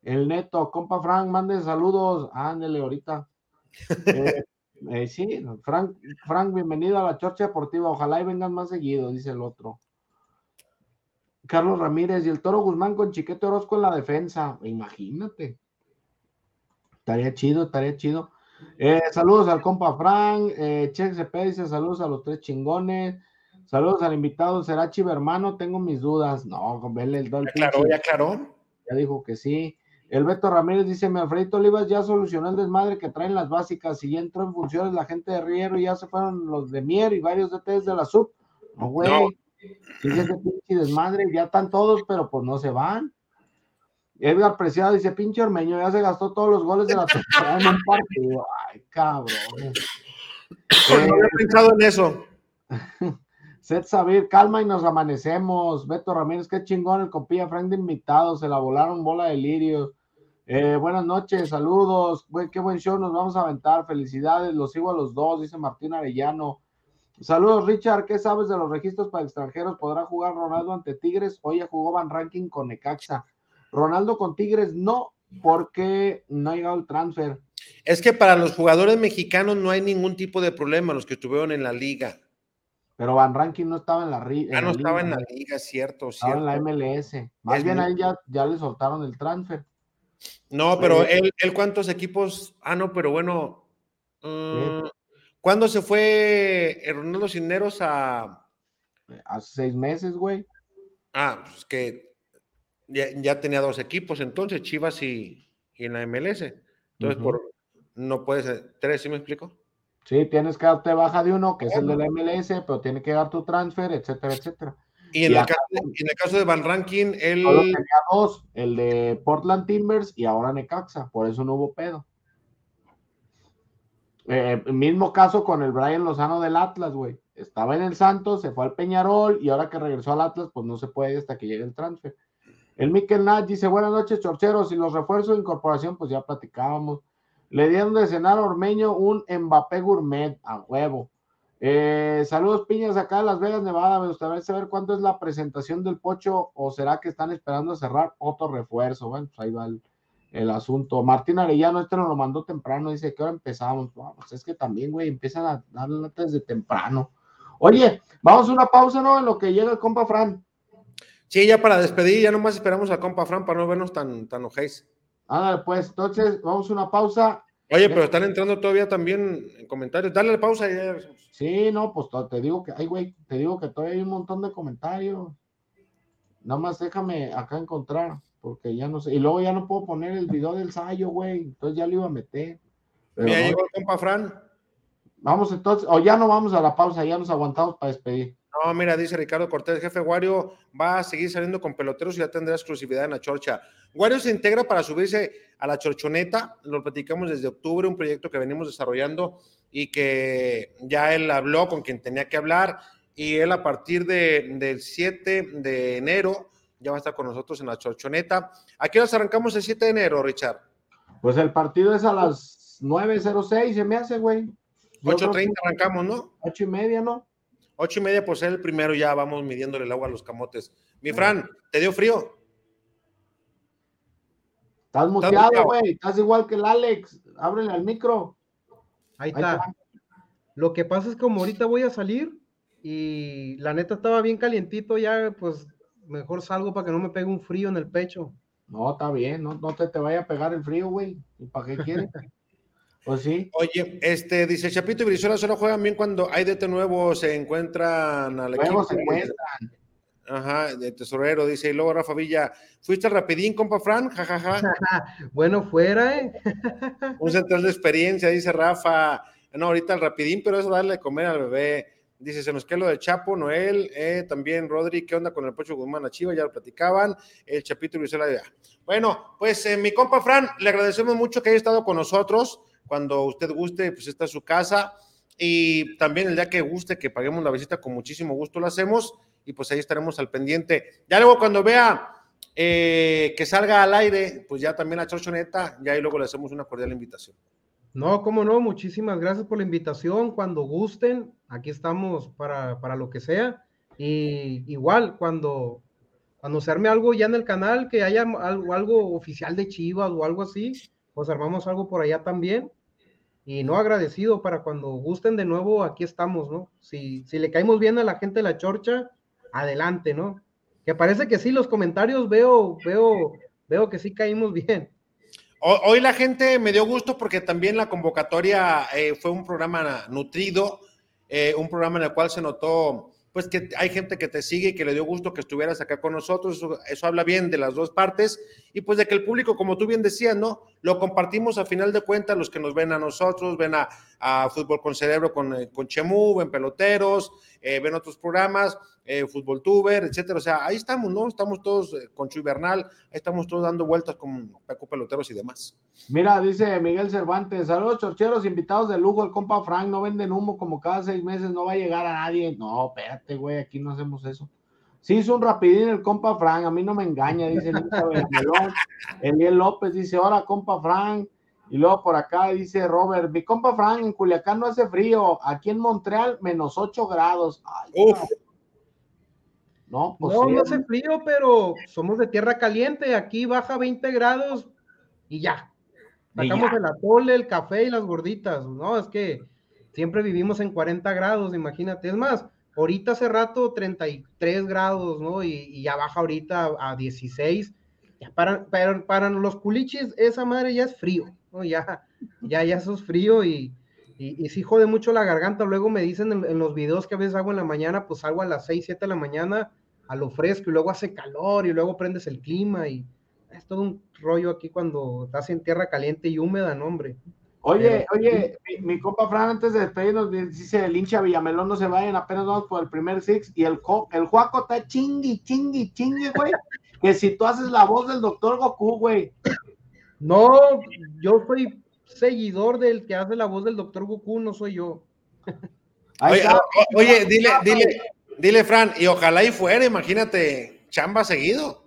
El neto, compa Frank, mande saludos, ándele ahorita. Eh, eh, sí, Frank, Frank, bienvenido a la Chorcha Deportiva, ojalá y vengan más seguido, dice el otro. Carlos Ramírez y el Toro Guzmán con Chiquete Orozco en la defensa, imagínate. Estaría chido, estaría chido. Eh, saludos al compa Frank, eh, Che dice saludos a los tres chingones. Saludos al invitado Serachi hermano, tengo mis dudas. No, vele el Ya claro, ya claro. Ya dijo que sí. El Beto Ramírez dice, mi Alfredito Olivas ya solucionó el desmadre que traen las básicas y ya entró en funciones la gente de Riero y ya se fueron los de Mier y varios DTs de la sub. No, güey. No. pinche desmadre, ya están todos, pero pues no se van. Edgar Preciado dice, pinche Ormeño, ya se gastó todos los goles de la temporada en un partido. Ay, cabrón. no había pensado en eso. Seth Sabir, calma y nos amanecemos. Beto Ramírez, qué chingón el compilla Frank de invitados, se la volaron bola de lirios. Eh, buenas noches, saludos. qué buen show, nos vamos a aventar. Felicidades, los sigo a los dos, dice Martín Arellano. Saludos, Richard. ¿Qué sabes de los registros para extranjeros? ¿Podrá jugar Ronaldo ante Tigres? Hoy ya jugó Van Ranking con Necaxa. Ronaldo con Tigres no, porque no ha llegado el transfer. Es que para los jugadores mexicanos no hay ningún tipo de problema, los que estuvieron en la liga. Pero Van Ranking no estaba en la, liga. Ya no estaba en la liga, cierto, estaba en la MLS. Más bien a él ya, le soltaron el transfer. No, pero él, él, ¿cuántos equipos? Ah, no, pero bueno. Mm, ¿Cuándo se fue Ronaldo Cisneros a. Hace seis meses, güey. Ah, pues que ya, tenía dos equipos entonces, Chivas y, en la MLS. Entonces, por, no puedes, tres, ¿sí me explico? Sí, tienes que darte baja de uno, que es el de la MLS, pero tiene que dar tu transfer, etcétera, etcétera. Y en, el, caso, de Van Ranking, él... tenía dos, el de Portland Timbers y ahora Necaxa, por eso no hubo pedo. Eh, mismo caso con el Brian Lozano del Atlas, güey. Estaba en el Santos, se fue al Peñarol y ahora que regresó al Atlas, pues no se puede hasta que llegue el transfer. El Mikel Nat dice, buenas noches, chorcheros, y los refuerzos de incorporación, pues ya platicábamos. Le dieron de cenar a Ormeño un Mbappé gourmet a huevo. Eh, saludos, piñas, acá en Las Vegas, Nevada. Me gustaría saber cuánto es la presentación del Pocho o será que están esperando cerrar otro refuerzo. Bueno, pues ahí va el, asunto. Martín Arellano, este nos lo mandó temprano, dice que ahora empezamos. Vamos, es que también, güey, empiezan a dar desde temprano. Oye, vamos a una pausa, ¿no? En lo que llega el compa Fran. Sí, ya para despedir, ya nomás esperamos a compa Fran para no vernos tan, tan ojéis. Ah, pues entonces vamos a una pausa. Oye, pero están entrando todavía también en comentarios. Dale la pausa. Ya. Sí, no, pues te digo que, ay, güey, te digo que todavía hay un montón de comentarios. Nada más déjame acá encontrar, porque ya no sé. Y luego ya no puedo poner el video del ensayo, güey. Entonces ya lo iba a meter. Mira, llegó el compa Fran. Vamos entonces, o ya no vamos a la pausa, ya nos aguantamos para despedir. No, mira, dice Ricardo Cortés, jefe Wario va a seguir saliendo con peloteros y ya tendrá exclusividad en la chorcha. Wario se integra para subirse a la chorchoneta, lo platicamos desde octubre, un proyecto que venimos desarrollando y que ya él habló con quien tenía que hablar y él a partir de, del 7 de enero ya va a estar con nosotros en la chorchoneta. ¿A qué arrancamos el 7 de enero, Richard? Pues el partido es a las 9.06, se me hace, güey. 8.30 arrancamos, ¿no? 8 y media, ¿no? Ocho y media, pues el primero ya vamos midiéndole el agua a los camotes. Mi Fran, ¿te dio frío? Estás muteado, güey. Estás igual que el Alex. Ábrele al micro. Ahí está. Lo que pasa es que como ahorita voy a salir y la neta estaba bien calientito ya, pues mejor salgo para que no me pegue un frío en el pecho. No, está bien, no, no te, te vaya a pegar el frío, güey. ¿Y para qué quieres? sí. Oye, este, dice Chapito y Brizuela solo juegan bien cuando hay DT nuevo, se encuentran al equipo. se encuentran. Ajá, de tesorero, dice, y luego Rafa Villa, ¿fuiste rapidín, compa Fran? Jajaja. bueno, fuera, ¿eh? Un central de experiencia, dice Rafa. No, ahorita el rapidín, pero eso darle de comer al bebé. Dice, se nos queda lo de Chapo, Noel, eh, también Rodri, ¿qué onda con el Pocho Guzmán a Chiva? Ya lo platicaban, el Chapito y ya. Bueno, pues eh, mi compa Fran, le agradecemos mucho que haya estado con nosotros. Cuando usted guste, pues esta es su casa. Y también el día que guste, que paguemos la visita, con muchísimo gusto lo hacemos. Y pues ahí estaremos al pendiente. Ya luego cuando vea eh, que salga al aire, pues ya también la chorchoneta, ya ahí luego le hacemos una cordial invitación. No, cómo no, muchísimas gracias por la invitación. Cuando gusten, aquí estamos para, para lo que sea. Y igual, cuando, cuando se arme algo ya en el canal, que haya algo, algo oficial de Chivas o algo así, pues armamos algo por allá también. Y no agradecido para cuando gusten de nuevo, aquí estamos, ¿no? Si, si le caemos bien a la gente la chorcha, adelante, ¿no? Que parece que sí, los comentarios veo, veo, veo que sí caímos bien. Ho- Hoy la gente me dio gusto porque también la convocatoria eh, fue un programa nutrido, eh, un programa en el cual se notó pues que hay gente que te sigue y que le dio gusto que estuvieras acá con nosotros, eso, eso habla bien de las dos partes y pues de que el público, como tú bien decías, ¿no? Lo compartimos a final de cuentas, los que nos ven a nosotros, ven a, a Fútbol con Cerebro con, eh, con Chemú, ven Peloteros, eh, ven otros programas, eh, Fútbol Tuber, etcétera, o sea, ahí estamos, ¿no? Estamos todos eh, con Chuy Bernal, ahí estamos todos dando vueltas con Paco Peloteros y demás. Mira, dice Miguel Cervantes, saludos chorcheros, invitados de lujo, el compa Frank, no venden humo como cada seis meses, no va a llegar a nadie. No, espérate, güey, aquí no hacemos eso. Sí hizo un rapidín el compa Frank, a mí no me engaña, dice. Eliel López dice, hola compa Frank. Y luego por acá dice Robert, mi compa Frank, en Culiacán no hace frío, aquí en Montreal menos 8 grados. Ay, Uf. No, pues No, sí, no hace frío, pero somos de tierra caliente. Aquí baja 20 grados y ya. Y Sacamos ya. el atole, el café y las gorditas. No, es que siempre vivimos en 40 grados, imagínate. Es más, ahorita hace rato 33 grados, ¿no? Y, ya baja ahorita a 16. Ya para los culichis, esa madre ya es frío, ¿no? Ya, ya, ya eso es frío y, y, y sí jode mucho la garganta. Luego me dicen en, en los videos que a veces hago en la mañana, pues salgo a las 6, 7 de la mañana a lo fresco y luego hace calor y luego prendes el clima y es todo un rollo aquí cuando estás en tierra caliente y húmeda, no, hombre. Oye, oye, mi, mi compa Fran, antes de despedirnos, dice el hincha Villamelón, no se vayan, apenas vamos por el primer six, y el, co- el Juaco está chingui, chingui, chingui, güey, que si tú haces la voz del doctor Goku, güey. No, yo soy seguidor del que hace la voz del doctor Goku, no soy yo. Oye, oye, dile, dile, dile, Fran, y ojalá y fuera, imagínate, chamba seguido.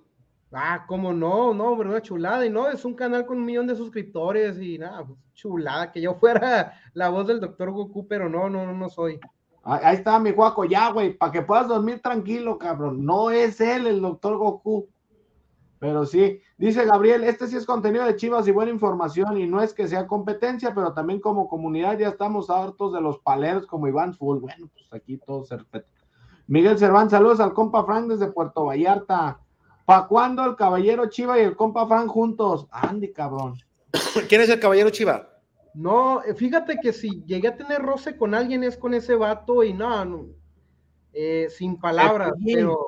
Ah, cómo no, no, hombre, una chulada. Y no, es un canal con un millón de suscriptores y nada, pues, chulada, que yo fuera la voz del doctor Goku, pero no, no, no, no soy. Ahí ahí está mi Juaco, ya, güey, para que puedas dormir tranquilo, cabrón. No es él el doctor Goku. Pero sí, dice Gabriel, este sí es contenido de Chivas y buena información y no es que sea competencia, pero también como comunidad ya estamos hartos de los paleros como Iván Full. Bueno, pues aquí todo se respeta. Miguel Cervantes, saludos al compa Frank desde Puerto Vallarta. ¿Pa' cuándo el caballero Chiva y el compa Frank juntos? Andy, cabrón. ¿Quién es el caballero Chiva? No, eh, fíjate que si llegué a tener roce con alguien es con ese vato y no, no, eh, sin palabras, pero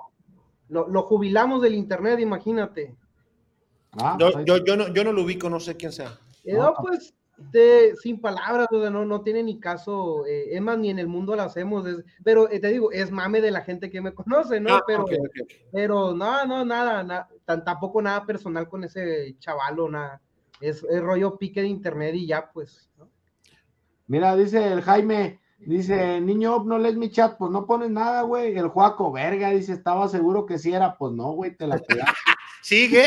lo, lo jubilamos del internet, imagínate. Ah, Yo, pues, yo, yo, no, yo no lo ubico, no sé quién sea. Eh, No. no, pues, de- sin palabras, o sea, no, no tiene ni caso, eh, es más, ni en el mundo lo hacemos, es- pero eh, te digo, es mame de la gente que me conoce, ¿no? Ah, pero, pero no, no, nada, na- tan- tampoco nada personal con ese chavalo, nada. Es, es rollo pique de internet y ya, pues. ¿no? Mira, dice el Jaime, dice, niño, no lees mi chat, pues no pones nada, güey. El Juaco, verga, dice, estaba seguro que sí era, pues no, güey, te la pegaste. Sigue.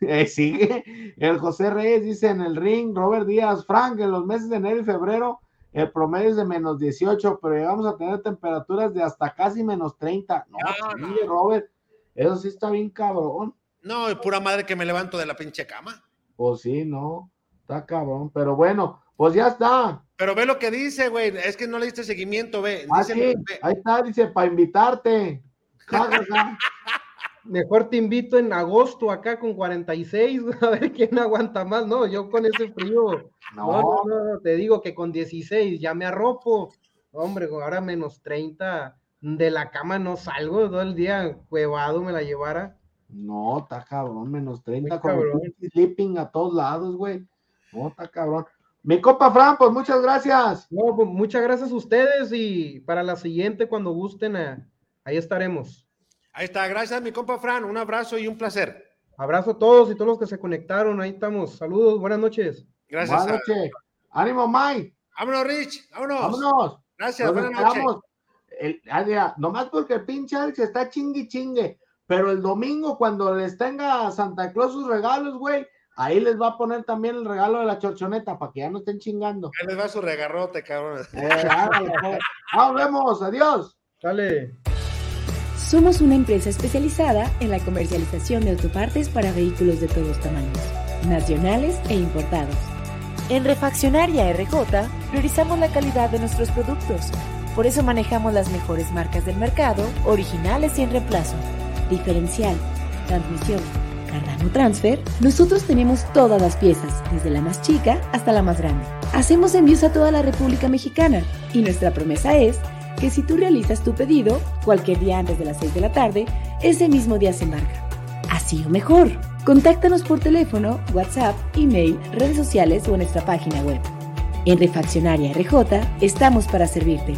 Eh, sigue. El José Reyes dice en el ring, Robert Díaz, Frank, en los meses de enero y febrero, el promedio es de menos 18, pero llegamos a tener temperaturas de hasta casi menos 30. No, No, Robert, eso sí está bien cabrón. No, pura madre que me levanto de la pinche cama. Pues sí, no, está cabrón, pero bueno, pues ya está. Pero ve lo que dice, güey. Es que no le diste seguimiento, ve. Ah, Dice- sí, ve- ahí está, dice, para invitarte. Ja, ja, ja. Mejor te invito en agosto acá con 46, a ver quién aguanta más. No, yo con ese frío, no, no, no, te digo que con 16 ya me arropo. Hombre, ahora menos 30, de la cama no salgo todo el día, cuevado me la llevara. No, está cabrón, menos 30, con sleeping a todos lados, güey. No, está cabrón. Mi copa Fran, pues muchas gracias. No, pues muchas gracias a ustedes y para la siguiente, cuando gusten, ahí estaremos. Ahí está, gracias mi compa Fran, un abrazo y un placer. Abrazo a todos y todos los que se conectaron, ahí estamos. Saludos, buenas noches. Gracias. Buenas noches. Ánimo, Mike. Vámonos, Rich, vámonos. Vámonos. Gracias, buenas noches. El, nomás porque el pinche Alex está chingue chingue, pero el domingo cuando les tenga Santa Claus sus regalos, güey, ahí les va a poner también el regalo de la chorchoneta para que ya no estén chingando. Ahí les va su regarrote, cabrón. Eh, pues. Nos vemos, adiós. Dale. Somos una empresa especializada en la comercialización de autopartes para vehículos de todos tamaños, nacionales e importados. En Refaccionaria RJ priorizamos la calidad de nuestros productos. Por eso manejamos las mejores marcas del mercado, originales y en reemplazo. Diferencial, transmisión, Cardano Transfer, nosotros tenemos todas las piezas, desde la más chica hasta la más grande. Hacemos envíos a toda la República Mexicana y nuestra promesa es que si tú realizas tu pedido cualquier día antes de las 6 de la tarde, ese mismo día se embarca. Así o mejor. Contáctanos por teléfono, WhatsApp, email, redes sociales o en nuestra página web. En Refaccionaria RJ estamos para servirte.